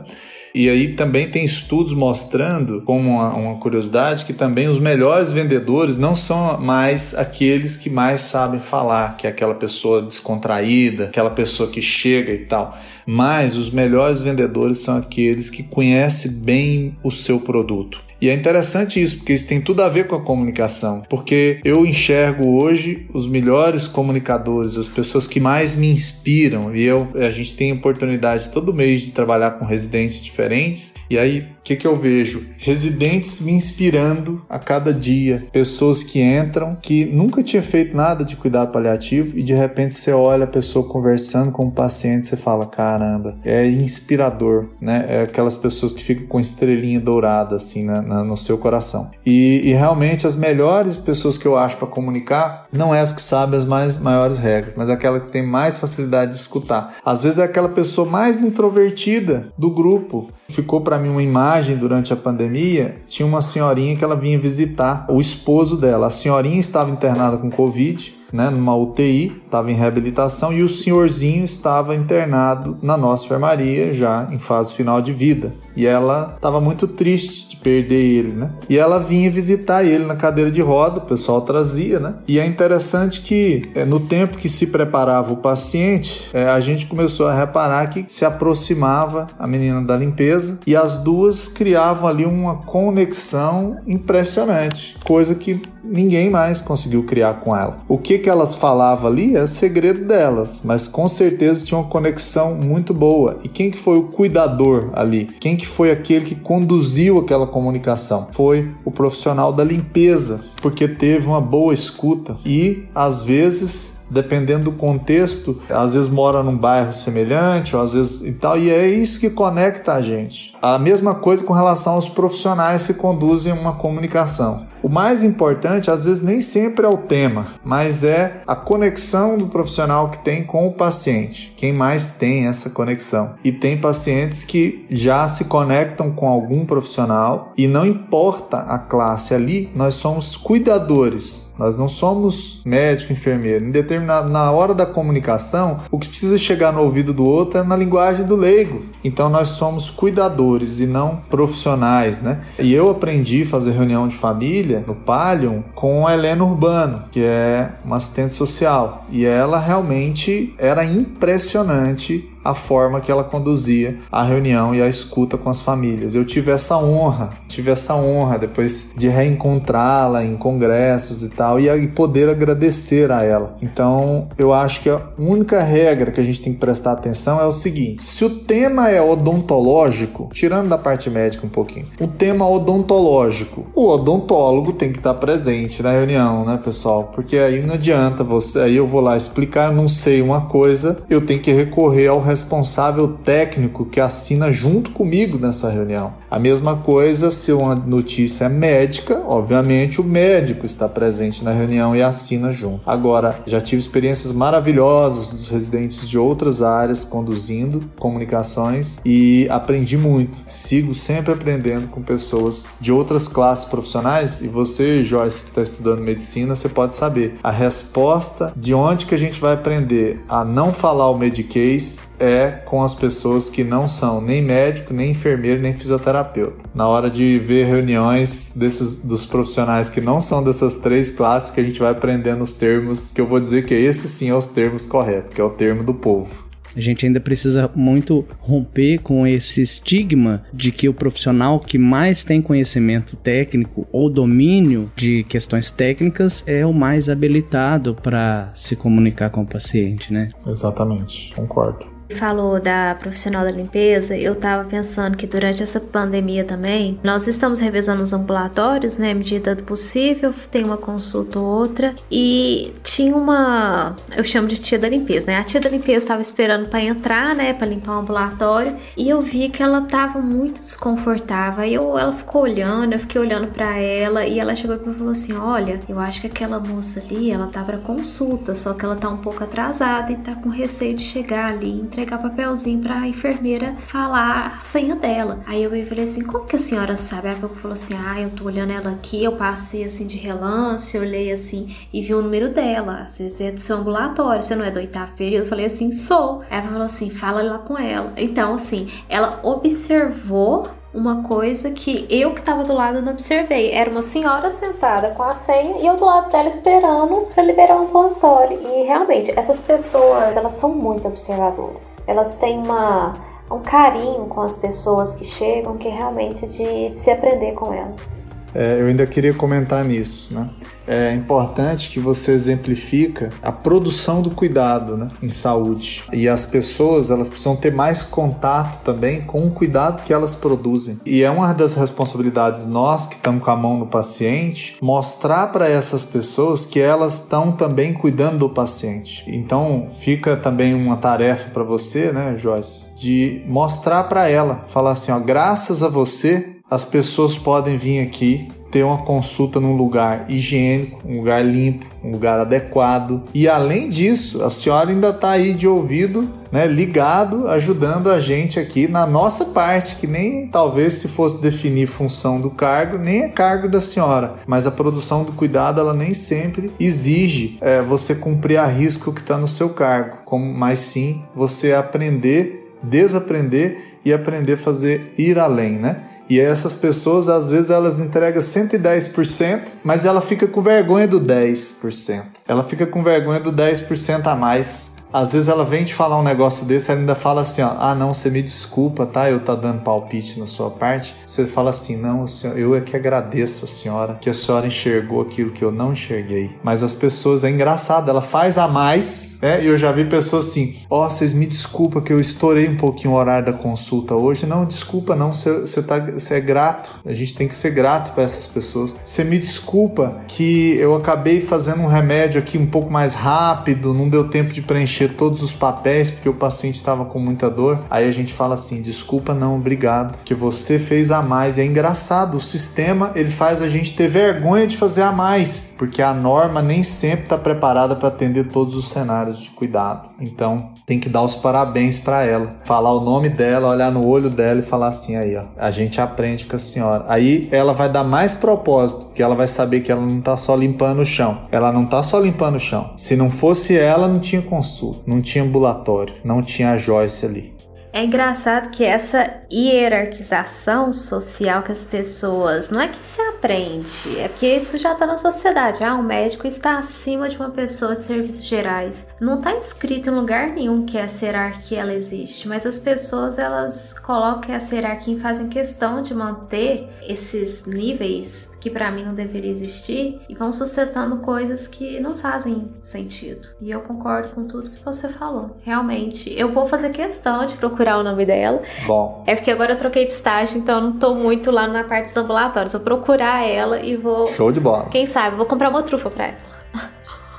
E aí também tem estudos mostrando, como uma, uma, curiosidade, que também os melhores vendedores não são mais aqueles que mais sabem falar, que é aquela pessoa descontraída, aquela pessoa que chega e tal. Mas os melhores vendedores são aqueles que conhecem bem o seu produto. E é interessante isso, porque isso tem tudo a ver com a comunicação. Porque eu enxergo hoje os melhores comunicadores, as pessoas que mais me inspiram. E eu, a gente tem oportunidade todo mês de trabalhar com residentes diferentes. E aí que, que eu vejo? Residentes me inspirando a cada dia. Pessoas que entram, que nunca tinha feito nada de cuidado paliativo e de repente você olha a pessoa conversando com o paciente e você fala: caramba, é inspirador, né? É aquelas pessoas que ficam com estrelinha dourada assim na, na, no seu coração. E, e, realmente as melhores pessoas que eu acho para comunicar não é as que sabem as mais maiores regras, mas aquela que tem mais facilidade de escutar. Às vezes é aquela pessoa mais introvertida do grupo. Ficou para mim uma imagem durante a pandemia, tinha uma senhorinha que ela vinha visitar o esposo dela. A senhorinha estava internada com Covid, né, numa UTI, estava em reabilitação, e o senhorzinho estava internado na nossa enfermaria, já em fase final de vida e ela estava muito triste de perder ele, né? E ela vinha visitar ele na cadeira de roda, o pessoal trazia, né? E é interessante que é, no tempo que se preparava o paciente, é, a gente começou a reparar que se aproximava a menina da limpeza e as duas criavam ali uma conexão impressionante, coisa que ninguém mais conseguiu criar com ela. O que que elas falavam ali é segredo delas, mas com certeza tinha uma conexão muito boa. E quem que foi o cuidador ali? Quem que foi aquele que conduziu aquela comunicação? Foi o profissional da limpeza, porque teve uma boa escuta e às vezes dependendo do contexto, às vezes mora num bairro semelhante, ou às vezes e tal, e é isso que conecta a gente. A mesma coisa com relação aos profissionais que conduzem uma comunicação. O mais importante, às vezes, nem sempre é o tema, mas é a conexão do profissional que tem com o paciente. Quem mais tem essa conexão? E tem pacientes que já se conectam com algum profissional e não importa a classe ali, nós somos cuidadores. Nós não somos médico, enfermeiro. Em determinado, na hora da comunicação, o que precisa chegar no ouvido do outro é na linguagem do leigo. Então nós somos cuidadores e não profissionais, né? E eu aprendi a fazer reunião de família no Palion com a Helena Urbano, que é uma assistente social. E ela realmente era impressionante a forma que ela conduzia a reunião e a escuta com as famílias. Eu tive essa honra, tive essa honra depois de reencontrá-la em congressos e tal e poder agradecer a ela. Então, eu acho que a única regra que a gente tem que prestar atenção é o seguinte: se o tema é odontológico, tirando da parte médica um pouquinho, o tema odontológico, o odontólogo tem que estar presente na reunião, né, pessoal? Porque aí não adianta você, aí eu vou lá explicar, não sei uma coisa, eu tenho que recorrer ao responsável técnico que assina junto comigo nessa reunião. A mesma coisa se uma notícia é médica, obviamente o médico está presente na reunião e assina junto. Agora, já tive experiências maravilhosas dos residentes de outras áreas conduzindo comunicações e aprendi muito. Sigo sempre aprendendo com pessoas de outras classes profissionais e você, Joyce, que está estudando medicina, você pode saber a resposta de onde que a gente vai aprender a não falar o medicase é com as pessoas que não são nem médico, nem enfermeiro, nem fisioterapeuta. Na hora de ver reuniões desses dos profissionais que não são dessas três classes, que a gente vai aprendendo os termos, que eu vou dizer que esse sim é os termos corretos, que é o termo do povo. A gente ainda precisa muito romper com esse estigma de que o profissional que mais tem conhecimento técnico ou domínio de questões técnicas é o mais habilitado para se comunicar com o paciente, né? Exatamente, concordo falou da profissional da limpeza, eu tava pensando que durante essa pandemia também, nós estamos revezando os ambulatórios, né, medida do possível, tem uma consulta ou outra, e tinha uma, eu chamo de tia da limpeza, né, a tia da limpeza estava esperando para entrar, né, para limpar o ambulatório, e eu vi que ela tava muito desconfortável, aí eu, ela ficou olhando, eu fiquei olhando para ela, e ela chegou e falou assim, olha, eu acho que aquela moça ali, ela tá para consulta, só que ela tá um pouco atrasada e tá com receio de chegar ali, entregar papelzinho pra enfermeira falar a senha dela. Aí eu falei assim: como que a senhora sabe? Aí ela falou assim: ah, eu tô olhando ela aqui, eu passei assim de relance, olhei assim e vi o número dela. Você é do seu ambulatório, você não é do oitavo período? Eu falei assim: sou. Aí ela falou assim: fala lá com ela. Então, assim, ela observou uma coisa que eu que estava do lado não observei. Era uma senhora sentada com a senha e eu do lado dela esperando para liberar o ambulatório. E realmente, essas pessoas, elas são muito observadoras. Elas têm uma um carinho com as pessoas que chegam que é realmente de, de se aprender com elas. É, eu ainda queria comentar nisso, né? É importante que você exemplifica a produção do cuidado né, em saúde. E as pessoas elas precisam ter mais contato também com o cuidado que elas produzem. E é uma das responsabilidades nós que estamos com a mão no paciente mostrar para essas pessoas que elas estão também cuidando do paciente. Então fica também uma tarefa para você, né, Joyce, de mostrar para ela, falar assim, ó, graças a você as pessoas podem vir aqui ter uma consulta num lugar higiênico, um lugar limpo, um lugar adequado. E além disso, a senhora ainda está aí de ouvido, né, ligado, ajudando a gente aqui na nossa parte, que nem talvez se fosse definir função do cargo, nem é cargo da senhora. Mas a produção do cuidado, ela nem sempre exige é, você cumprir a risco que está no seu cargo, como, mas sim você aprender, desaprender e aprender a fazer ir além, né? E essas pessoas, às vezes, elas entregam 110%, mas ela fica com vergonha do 10%. Ela fica com vergonha do 10% a mais Às vezes ela vem te falar um negócio desse, ela ainda fala assim, ó, ah não, você me desculpa, tá? Eu tá dando palpite na sua parte. Você fala assim, não, eu é que agradeço a senhora, que a senhora enxergou aquilo que eu não enxerguei. Mas as pessoas, é engraçado, ela faz a mais, né? E eu já vi pessoas assim, ó, oh, vocês me desculpa que eu estourei um pouquinho o horário da consulta hoje. Não, desculpa não, você, tá, é grato. A gente tem que ser grato para essas pessoas. Você me desculpa que eu acabei fazendo um remédio aqui um pouco mais rápido, não deu tempo de preencher preencher todos os papéis porque o paciente estava com muita dor. Aí a gente fala assim: desculpa, não, obrigado, que você fez a mais. E é engraçado, o sistema ele faz a gente ter vergonha de fazer a mais, porque a norma nem sempre está preparada para atender todos os cenários de cuidado. Então tem que dar os parabéns para ela, falar o nome dela, olhar no olho dela e falar assim: aí, ó, a gente aprende com a senhora. Aí ela vai dar mais propósito, que ela vai saber que ela não está só limpando o chão. Ela não está só limpando o chão. Se não fosse ela, não tinha consulta não tinha ambulatório, não tinha a Joyce ali. É engraçado que essa hierarquização social que as pessoas não é que se aprende, é porque isso já está na sociedade. Ah, um médico está acima de uma pessoa de serviços gerais. Não está escrito em lugar nenhum que essa hierarquia ela existe, mas as pessoas elas colocam essa hierarquia e fazem questão de manter esses níveis que para mim não deveria existir e vão sustentando coisas que não fazem sentido. E eu concordo com tudo que você falou. Realmente, eu vou fazer questão de procurar o nome dela. Bom. É porque agora eu troquei de estágio, então eu não tô muito lá na parte dos ambulatórios. Vou procurar ela e vou. Show de bola. Quem sabe, vou comprar uma trufa pra ela.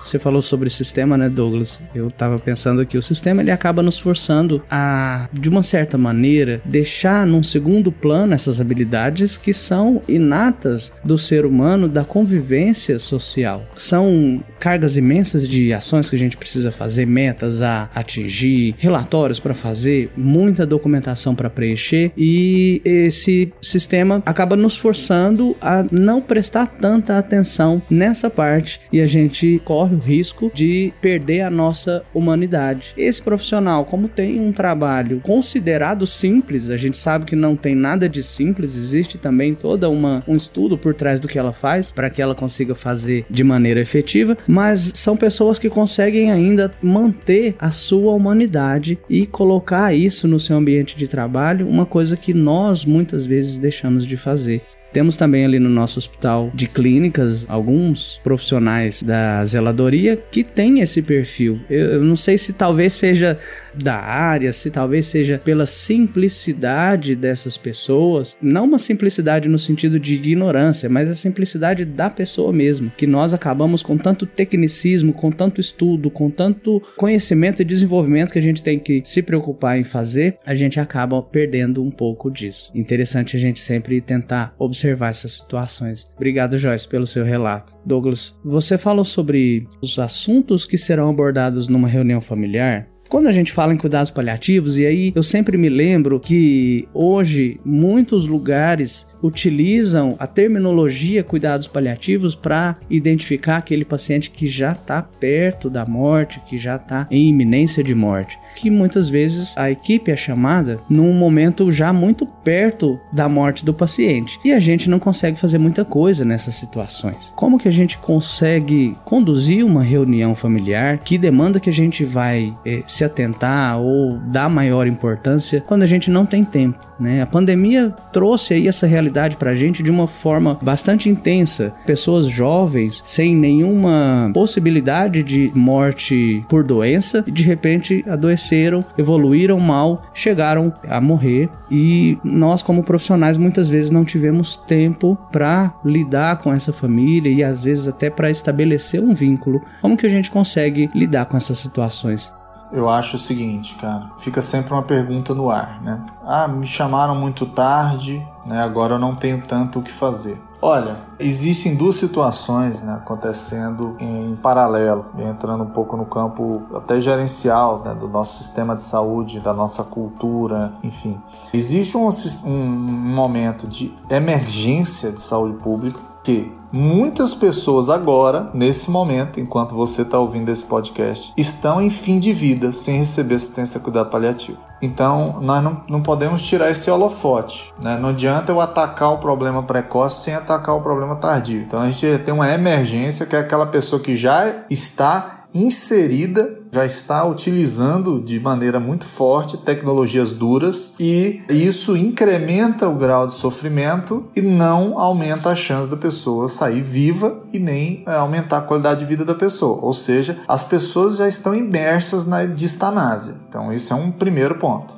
Você falou sobre sistema, né, Douglas? Eu tava pensando que o sistema ele acaba nos forçando a, de uma certa maneira, deixar num segundo plano essas habilidades que são inatas do ser humano da convivência social. São cargas imensas de ações que a gente precisa fazer, metas a atingir, relatórios para fazer, muita documentação para preencher e esse sistema acaba nos forçando a não prestar tanta atenção nessa parte e a gente corre o risco de perder a nossa humanidade. Esse profissional, como tem um trabalho considerado simples, a gente sabe que não tem nada de simples, existe também toda uma um estudo por trás do que ela faz para que ela consiga fazer de maneira efetiva, mas são pessoas que conseguem ainda manter a sua humanidade e colocar isso no seu ambiente de trabalho, uma coisa que nós muitas vezes deixamos de fazer. Temos também ali no nosso hospital de clínicas alguns profissionais da zeladoria que têm esse perfil. Eu, eu, não sei se talvez seja da área, se talvez seja pela simplicidade dessas pessoas, não uma simplicidade no sentido de ignorância, mas a simplicidade da pessoa mesmo, que nós acabamos com tanto tecnicismo, com tanto estudo, com tanto conhecimento e desenvolvimento que a gente tem que se preocupar em fazer, a gente acaba perdendo um pouco disso. Interessante a gente sempre tentar observar observar essas situações. Obrigado, Joyce, pelo seu relato. Douglas, você falou sobre os assuntos que serão abordados numa reunião familiar. Quando a gente fala em cuidados paliativos, e aí eu sempre me lembro que hoje muitos lugares utilizam a terminologia cuidados paliativos para identificar aquele paciente que já está perto da morte, que já está em iminência de morte. Que muitas vezes a equipe é chamada num momento já muito perto da morte do paciente e a gente não consegue fazer muita coisa nessas situações. Como que a gente consegue conduzir uma reunião familiar que demanda que a gente vai eh, se atentar ou dar maior importância quando a gente não tem tempo? Né? A pandemia trouxe aí essa realidade para a gente de uma forma bastante intensa. Pessoas jovens sem nenhuma possibilidade de morte por doença de repente adoeceram, evoluíram mal, chegaram a morrer e nós como profissionais muitas vezes não tivemos tempo para lidar com essa família e às vezes até para estabelecer um vínculo. Como que a gente consegue lidar com essas situações? eu acho o seguinte, cara. Fica sempre uma pergunta no ar, né? Ah, me chamaram muito tarde, né? Agora eu não tenho tanto o que fazer. Olha, existem duas situações né, acontecendo em paralelo, entrando um pouco no campo até gerencial né, do nosso sistema de saúde, da nossa cultura, enfim. Existe um, um momento de emergência de saúde pública que muitas pessoas agora, nesse momento, enquanto você está ouvindo esse podcast, estão em fim de vida sem receber assistência cuidado paliativo. Então, nós não, não podemos tirar esse holofote. Né? Não adianta eu atacar o problema precoce sem atacar o problema tardio. Então, a gente tem uma emergência que é aquela pessoa que já está inserida já está utilizando de maneira muito forte tecnologias duras e isso incrementa o grau de sofrimento e não aumenta a chance da pessoa sair viva e nem é, aumentar a qualidade de vida da pessoa. Ou seja, as pessoas já estão imersas na distanásia. Então, isso é um primeiro ponto.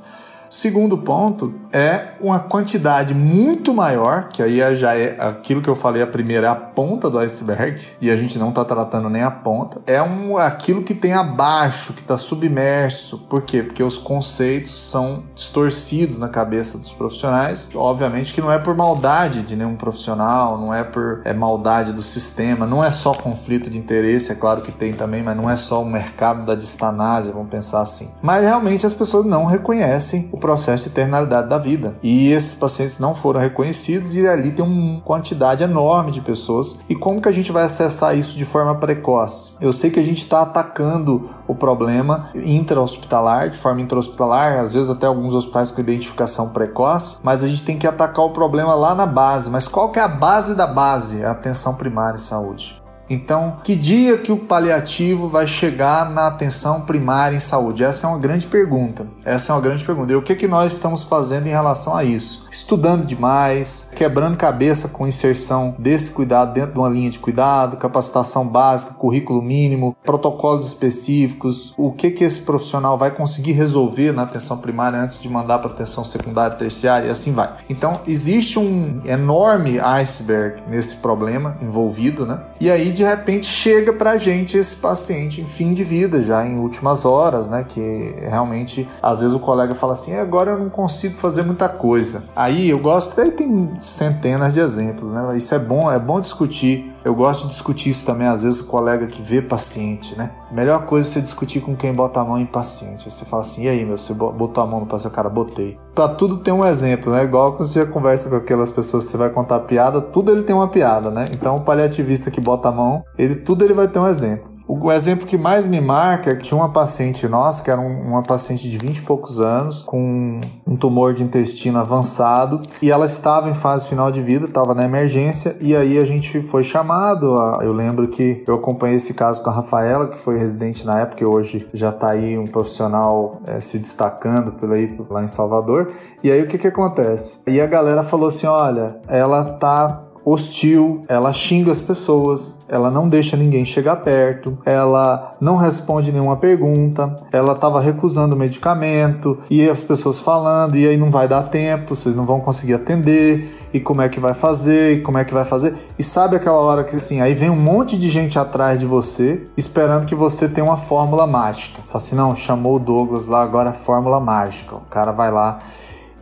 Segundo ponto é uma quantidade muito maior, que aí já é aquilo que eu falei a primeira, é a ponta do iceberg, e a gente não está tratando nem a ponta. É um, aquilo que tem abaixo, que está submerso. Por quê? Porque os conceitos são distorcidos na cabeça dos profissionais. Obviamente que não é por maldade de nenhum profissional, não é por é maldade do sistema, não é só conflito de interesse, é claro que tem também, mas não é só o mercado da distanásia, vamos pensar assim. Mas realmente as pessoas não reconhecem processo de eternalidade da vida. E esses pacientes não foram reconhecidos e ali tem uma quantidade enorme de pessoas. E como que a gente vai acessar isso de forma precoce? Eu sei que a gente está atacando o problema intra-hospitalar, de forma intra-hospitalar, às vezes até alguns hospitais com identificação precoce, mas a gente tem que atacar o problema lá na base. Mas qual que é a base da base? A atenção primária em saúde. Então, que dia que o paliativo vai chegar na atenção primária em saúde? Essa é uma grande pergunta. Essa é uma grande pergunta. E o que, que nós estamos fazendo em relação a isso? Estudando demais, quebrando cabeça com inserção desse cuidado dentro de uma linha de cuidado, capacitação básica, currículo mínimo, protocolos específicos, o que, que esse profissional vai conseguir resolver na atenção primária antes de mandar para atenção secundária terciária e assim vai. Então, existe um enorme iceberg nesse problema envolvido, né? E aí, de repente chega para a gente esse paciente em fim de vida, já em últimas horas, né? Que realmente, às vezes o colega fala assim: agora eu não consigo fazer muita coisa. Aí eu gosto, aí tem centenas de exemplos, né? Isso é bom, é bom discutir eu gosto de discutir isso também, às vezes, o colega que vê paciente, né? Melhor coisa é você discutir com quem bota a mão em paciente. Você fala assim, e aí, meu, você botou a mão no paciente? Cara, botei. Pra tudo tem um exemplo, né? Igual quando você conversa com aquelas pessoas você vai contar piada, tudo ele tem uma piada, né? Então, o paliativista que bota a mão, ele tudo ele vai ter um exemplo. O exemplo que mais me marca é que tinha uma paciente nossa, que era um, uma paciente de 20 e poucos anos, com um tumor de intestino avançado, e ela estava em fase final de vida, estava na emergência, e aí a gente foi chamado. A, eu lembro que eu acompanhei esse caso com a Rafaela, que foi residente na época, e hoje já está aí um profissional é, se destacando por aí, lá em Salvador. E aí o que que acontece? E a galera falou assim: olha, ela tá hostil, ela xinga as pessoas, ela não deixa ninguém chegar perto, ela não responde nenhuma pergunta, ela estava recusando medicamento e as pessoas falando, e aí não vai dar tempo, vocês não vão conseguir atender, e como é que vai fazer, e como é que vai fazer. E sabe aquela hora que assim, aí vem um monte de gente atrás de você, esperando que você tenha uma fórmula mágica. Fala assim, não, chamou o Douglas lá, agora é fórmula mágica. O cara vai lá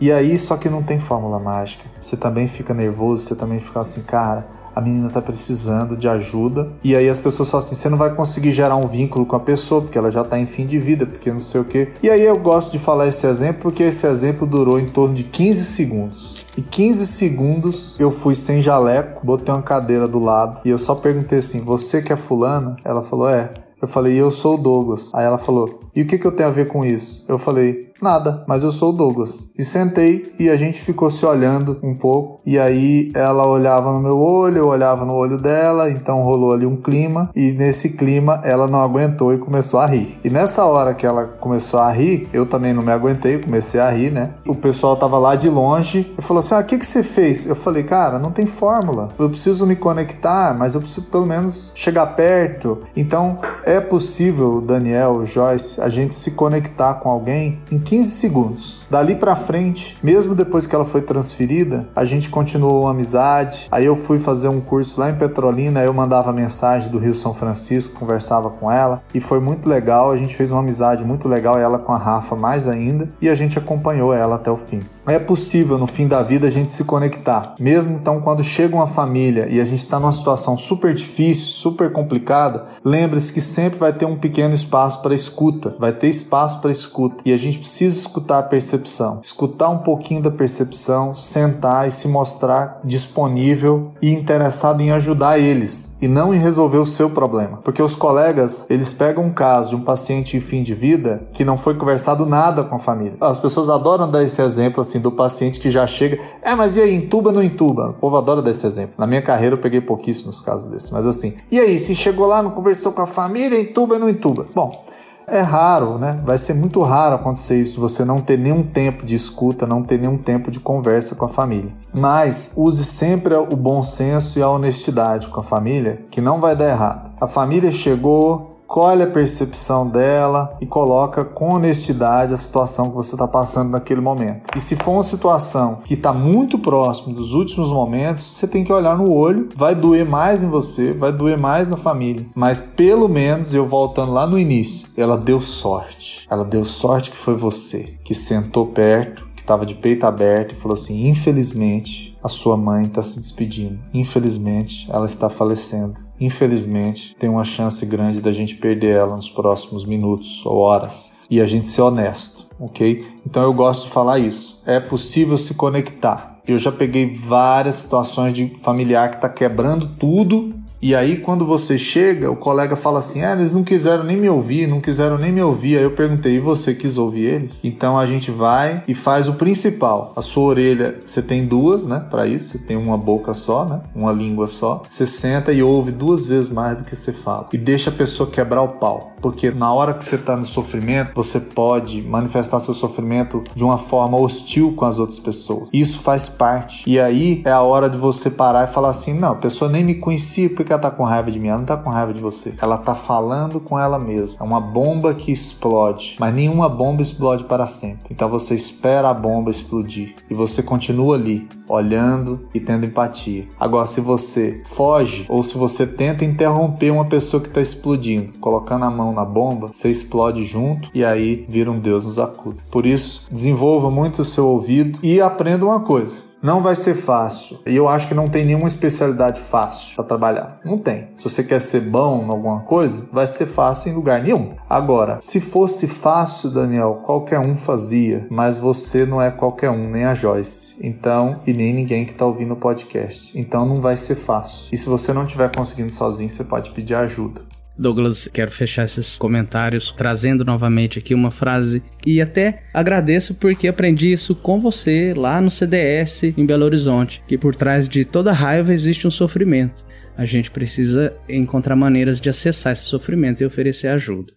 e aí, só que não tem fórmula mágica. Você também fica nervoso, você também fica assim, cara, a menina tá precisando de ajuda. E aí as pessoas falam assim: você não vai conseguir gerar um vínculo com a pessoa, porque ela já tá em fim de vida, porque não sei o quê. E aí eu gosto de falar esse exemplo, porque esse exemplo durou em torno de 15 segundos. E 15 segundos eu fui sem jaleco, botei uma cadeira do lado e eu só perguntei assim: você que é fulana? Ela falou: é. Eu falei: eu sou o Douglas. Aí ela falou: e o que, que eu tenho a ver com isso? Eu falei: Nada, mas eu sou o Douglas. E sentei e a gente ficou se olhando um pouco. E aí ela olhava no meu olho, eu olhava no olho dela, então rolou ali um clima. E nesse clima ela não aguentou e começou a rir. E nessa hora que ela começou a rir, eu também não me aguentei, comecei a rir, né? O pessoal tava lá de longe e falou assim: Ah, o que, que você fez? Eu falei, cara, não tem fórmula. Eu preciso me conectar, mas eu preciso pelo menos chegar perto. Então é possível, Daniel, Joyce, a gente se conectar com alguém em 15 segundos. Dali para frente, mesmo depois que ela foi transferida, a gente continuou uma amizade. Aí eu fui fazer um curso lá em Petrolina, eu mandava mensagem do Rio São Francisco, conversava com ela e foi muito legal. A gente fez uma amizade muito legal, ela com a Rafa mais ainda, e a gente acompanhou ela até o fim. É possível no fim da vida a gente se conectar, mesmo então quando chega uma família e a gente está numa situação super difícil, super complicada. Lembre-se que sempre vai ter um pequeno espaço para escuta, vai ter espaço para escuta e a gente precisa escutar a percepção, escutar um pouquinho da percepção, sentar e se mostrar disponível e interessado em ajudar eles e não em resolver o seu problema. Porque os colegas, eles pegam um caso de um paciente em fim de vida que não foi conversado nada com a família. As pessoas adoram dar esse exemplo assim do paciente que já chega, é, mas e aí, intuba ou não intuba? O povo adora dar esse exemplo. Na minha carreira eu peguei pouquíssimos casos desses, mas assim, e aí, se chegou lá, não conversou com a família, intuba ou não intuba? Bom, É raro, né? Vai ser muito raro acontecer isso, você não ter nenhum tempo de escuta, não ter nenhum tempo de conversa com a família. Mas use sempre o bom senso e a honestidade com a família, que não vai dar errado. A família chegou, colhe a percepção dela e coloca com honestidade a situação que você está passando naquele momento. E se for uma situação que está muito próximo dos últimos momentos, você tem que olhar no olho, vai doer mais em você, vai doer mais na família, mas pelo menos eu voltando lá no início, ela deu sorte. Ela deu sorte que foi você que sentou perto estava de peito aberto e falou assim: Infelizmente, a sua mãe está se despedindo. Infelizmente, ela está falecendo. Infelizmente, tem uma chance grande da gente perder ela nos próximos minutos ou horas. E a gente ser honesto, ok? Então eu gosto de falar isso. É possível se conectar. Eu já peguei várias situações de familiar que está quebrando tudo e aí, quando você chega, o colega fala assim: Ah, eles não quiseram nem me ouvir, não quiseram nem me ouvir. Aí eu perguntei: E você quis ouvir eles? Então a gente vai e faz o principal. A sua orelha, você tem duas, né? Para isso, você tem uma boca só, né? Uma língua só. Você senta e ouve duas vezes mais do que você fala. E deixa a pessoa quebrar o pau. Porque na hora que você tá no sofrimento, você pode manifestar seu sofrimento de uma forma hostil com as outras pessoas. Isso faz parte. E aí é a hora de você parar e falar assim: Não, a pessoa nem me conhecia porque ela tá com raiva de mim, ela não tá com raiva de você. Ela tá falando com ela mesma. É uma bomba que explode, mas nenhuma bomba explode para sempre. Então você espera a bomba explodir e você continua ali, olhando e tendo empatia. Agora, se você foge ou se você tenta interromper uma pessoa que está explodindo, colocando a mão na bomba, você explode junto e aí vira um Deus nos acuda. Por isso, desenvolva muito o seu ouvido e aprenda uma coisa não vai ser fácil. E eu acho que não tem nenhuma especialidade fácil para trabalhar. Não tem. Se você quer ser bom em alguma coisa, vai ser fácil em lugar nenhum. Agora, se fosse fácil, Daniel, qualquer um fazia, mas você não é qualquer um, nem a Joyce. Então, e nem ninguém que está ouvindo o podcast. Então não vai ser fácil. E se você não estiver conseguindo sozinho, você pode pedir ajuda. Douglas, quero fechar esses comentários trazendo novamente aqui uma frase e até agradeço porque aprendi isso com você lá no CDS em Belo Horizonte, que por trás de toda raiva existe um sofrimento. A gente precisa encontrar maneiras de acessar esse sofrimento e oferecer ajuda.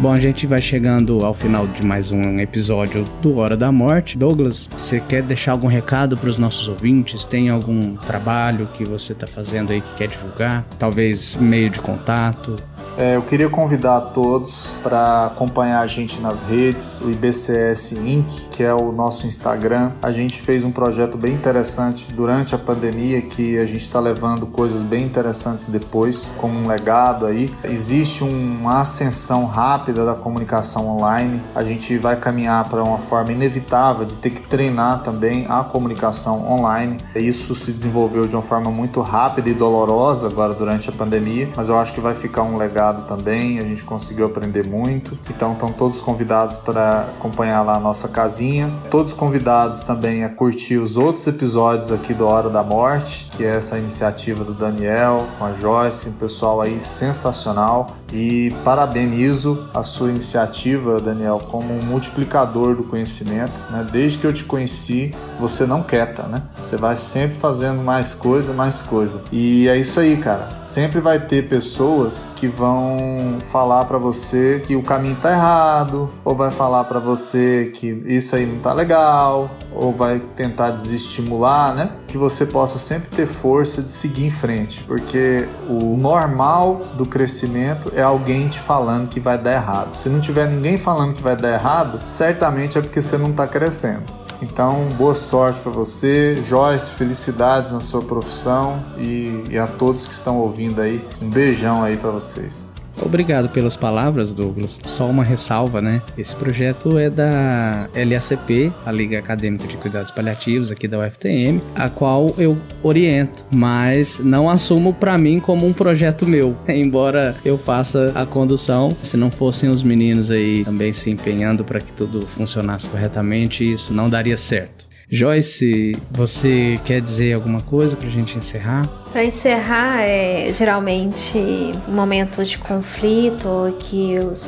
Bom, a gente vai chegando ao final de mais um episódio do Hora da Morte. Douglas, você quer deixar algum recado para os nossos ouvintes? Tem algum trabalho que você está fazendo aí que quer divulgar? Talvez meio de contato? É, eu queria convidar a todos para acompanhar a gente nas redes, o IBCS Inc., que é o nosso Instagram. A gente fez um projeto bem interessante durante a pandemia que a gente está levando coisas bem interessantes depois, como um legado aí. Existe uma ascensão rápida da comunicação online. A gente vai caminhar para uma forma inevitável de ter que treinar também a comunicação online. Isso se desenvolveu de uma forma muito rápida e dolorosa agora durante a pandemia, mas eu acho que vai ficar um legado também, a gente conseguiu aprender muito. Então estão todos convidados para acompanhar lá a nossa casinha. Todos convidados também a curtir os outros episódios aqui do Hora da Morte, que é essa iniciativa do Daniel com a Joyce, um pessoal aí sensacional. E parabenizo a sua iniciativa, Daniel, como um multiplicador do conhecimento. Né? Desde que eu te conheci, você não quieta, né? Você vai sempre fazendo mais coisa, mais coisa. E é isso aí, cara. Sempre vai ter pessoas que vão falar para você que o caminho tá errado, ou vai falar para você que isso aí não tá legal, ou vai tentar desestimular, né? Que você possa sempre ter força de seguir em frente, porque o normal do crescimento é alguém te falando que vai dar errado. Se não tiver ninguém falando que vai dar errado, certamente é porque você não está crescendo. Então, boa sorte para você, Joyce, felicidades na sua profissão e, e a todos que estão ouvindo aí, um beijão aí para vocês. Obrigado pelas palavras, Douglas. Só uma ressalva, né? Esse projeto é da LACP, a Liga Acadêmica de Cuidados Paliativos aqui da UFTM, a qual eu oriento, mas não assumo para mim como um projeto meu, embora eu faça a condução. Se não fossem os meninos aí também se empenhando para que tudo funcionasse corretamente, isso não daria certo. Joyce, você quer dizer alguma coisa para a gente encerrar? Para encerrar, é geralmente momentos de conflito que os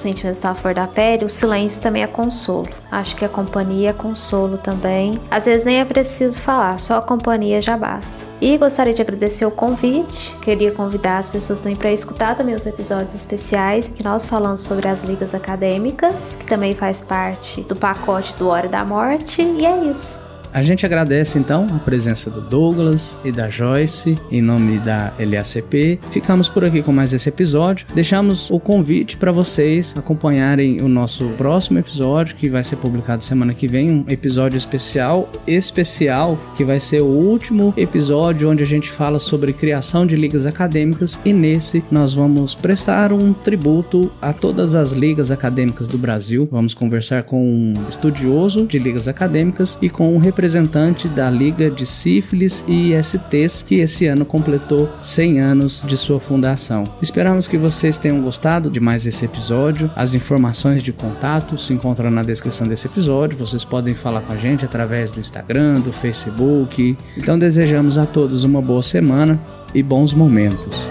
sentimentos estão à flor da pele, o silêncio também é consolo. Acho que a companhia é consolo também. Às vezes nem é preciso falar, só a companhia já basta. E gostaria de agradecer o convite. Queria convidar as pessoas também para escutar também os episódios especiais que nós falamos sobre as ligas acadêmicas, que também faz parte do pacote do Hora da Morte. E é isso. A gente agradece então a presença do Douglas e da Joyce em nome da LACP. Ficamos por aqui com mais esse episódio. Deixamos o convite para vocês acompanharem o nosso próximo episódio que vai ser publicado semana que vem, um episódio especial, especial que vai ser o último episódio onde a gente fala sobre criação de ligas acadêmicas e nesse nós vamos prestar um tributo a todas as ligas acadêmicas do Brasil. Vamos conversar com um estudioso de ligas acadêmicas e com um representante representante da Liga de Sífilis e ISTs, que esse ano completou 100 anos de sua fundação. Esperamos que vocês tenham gostado de mais esse episódio. As informações de contato se encontram na descrição desse episódio. Vocês podem falar com a gente através do Instagram, do Facebook. Então desejamos a todos uma boa semana e bons momentos.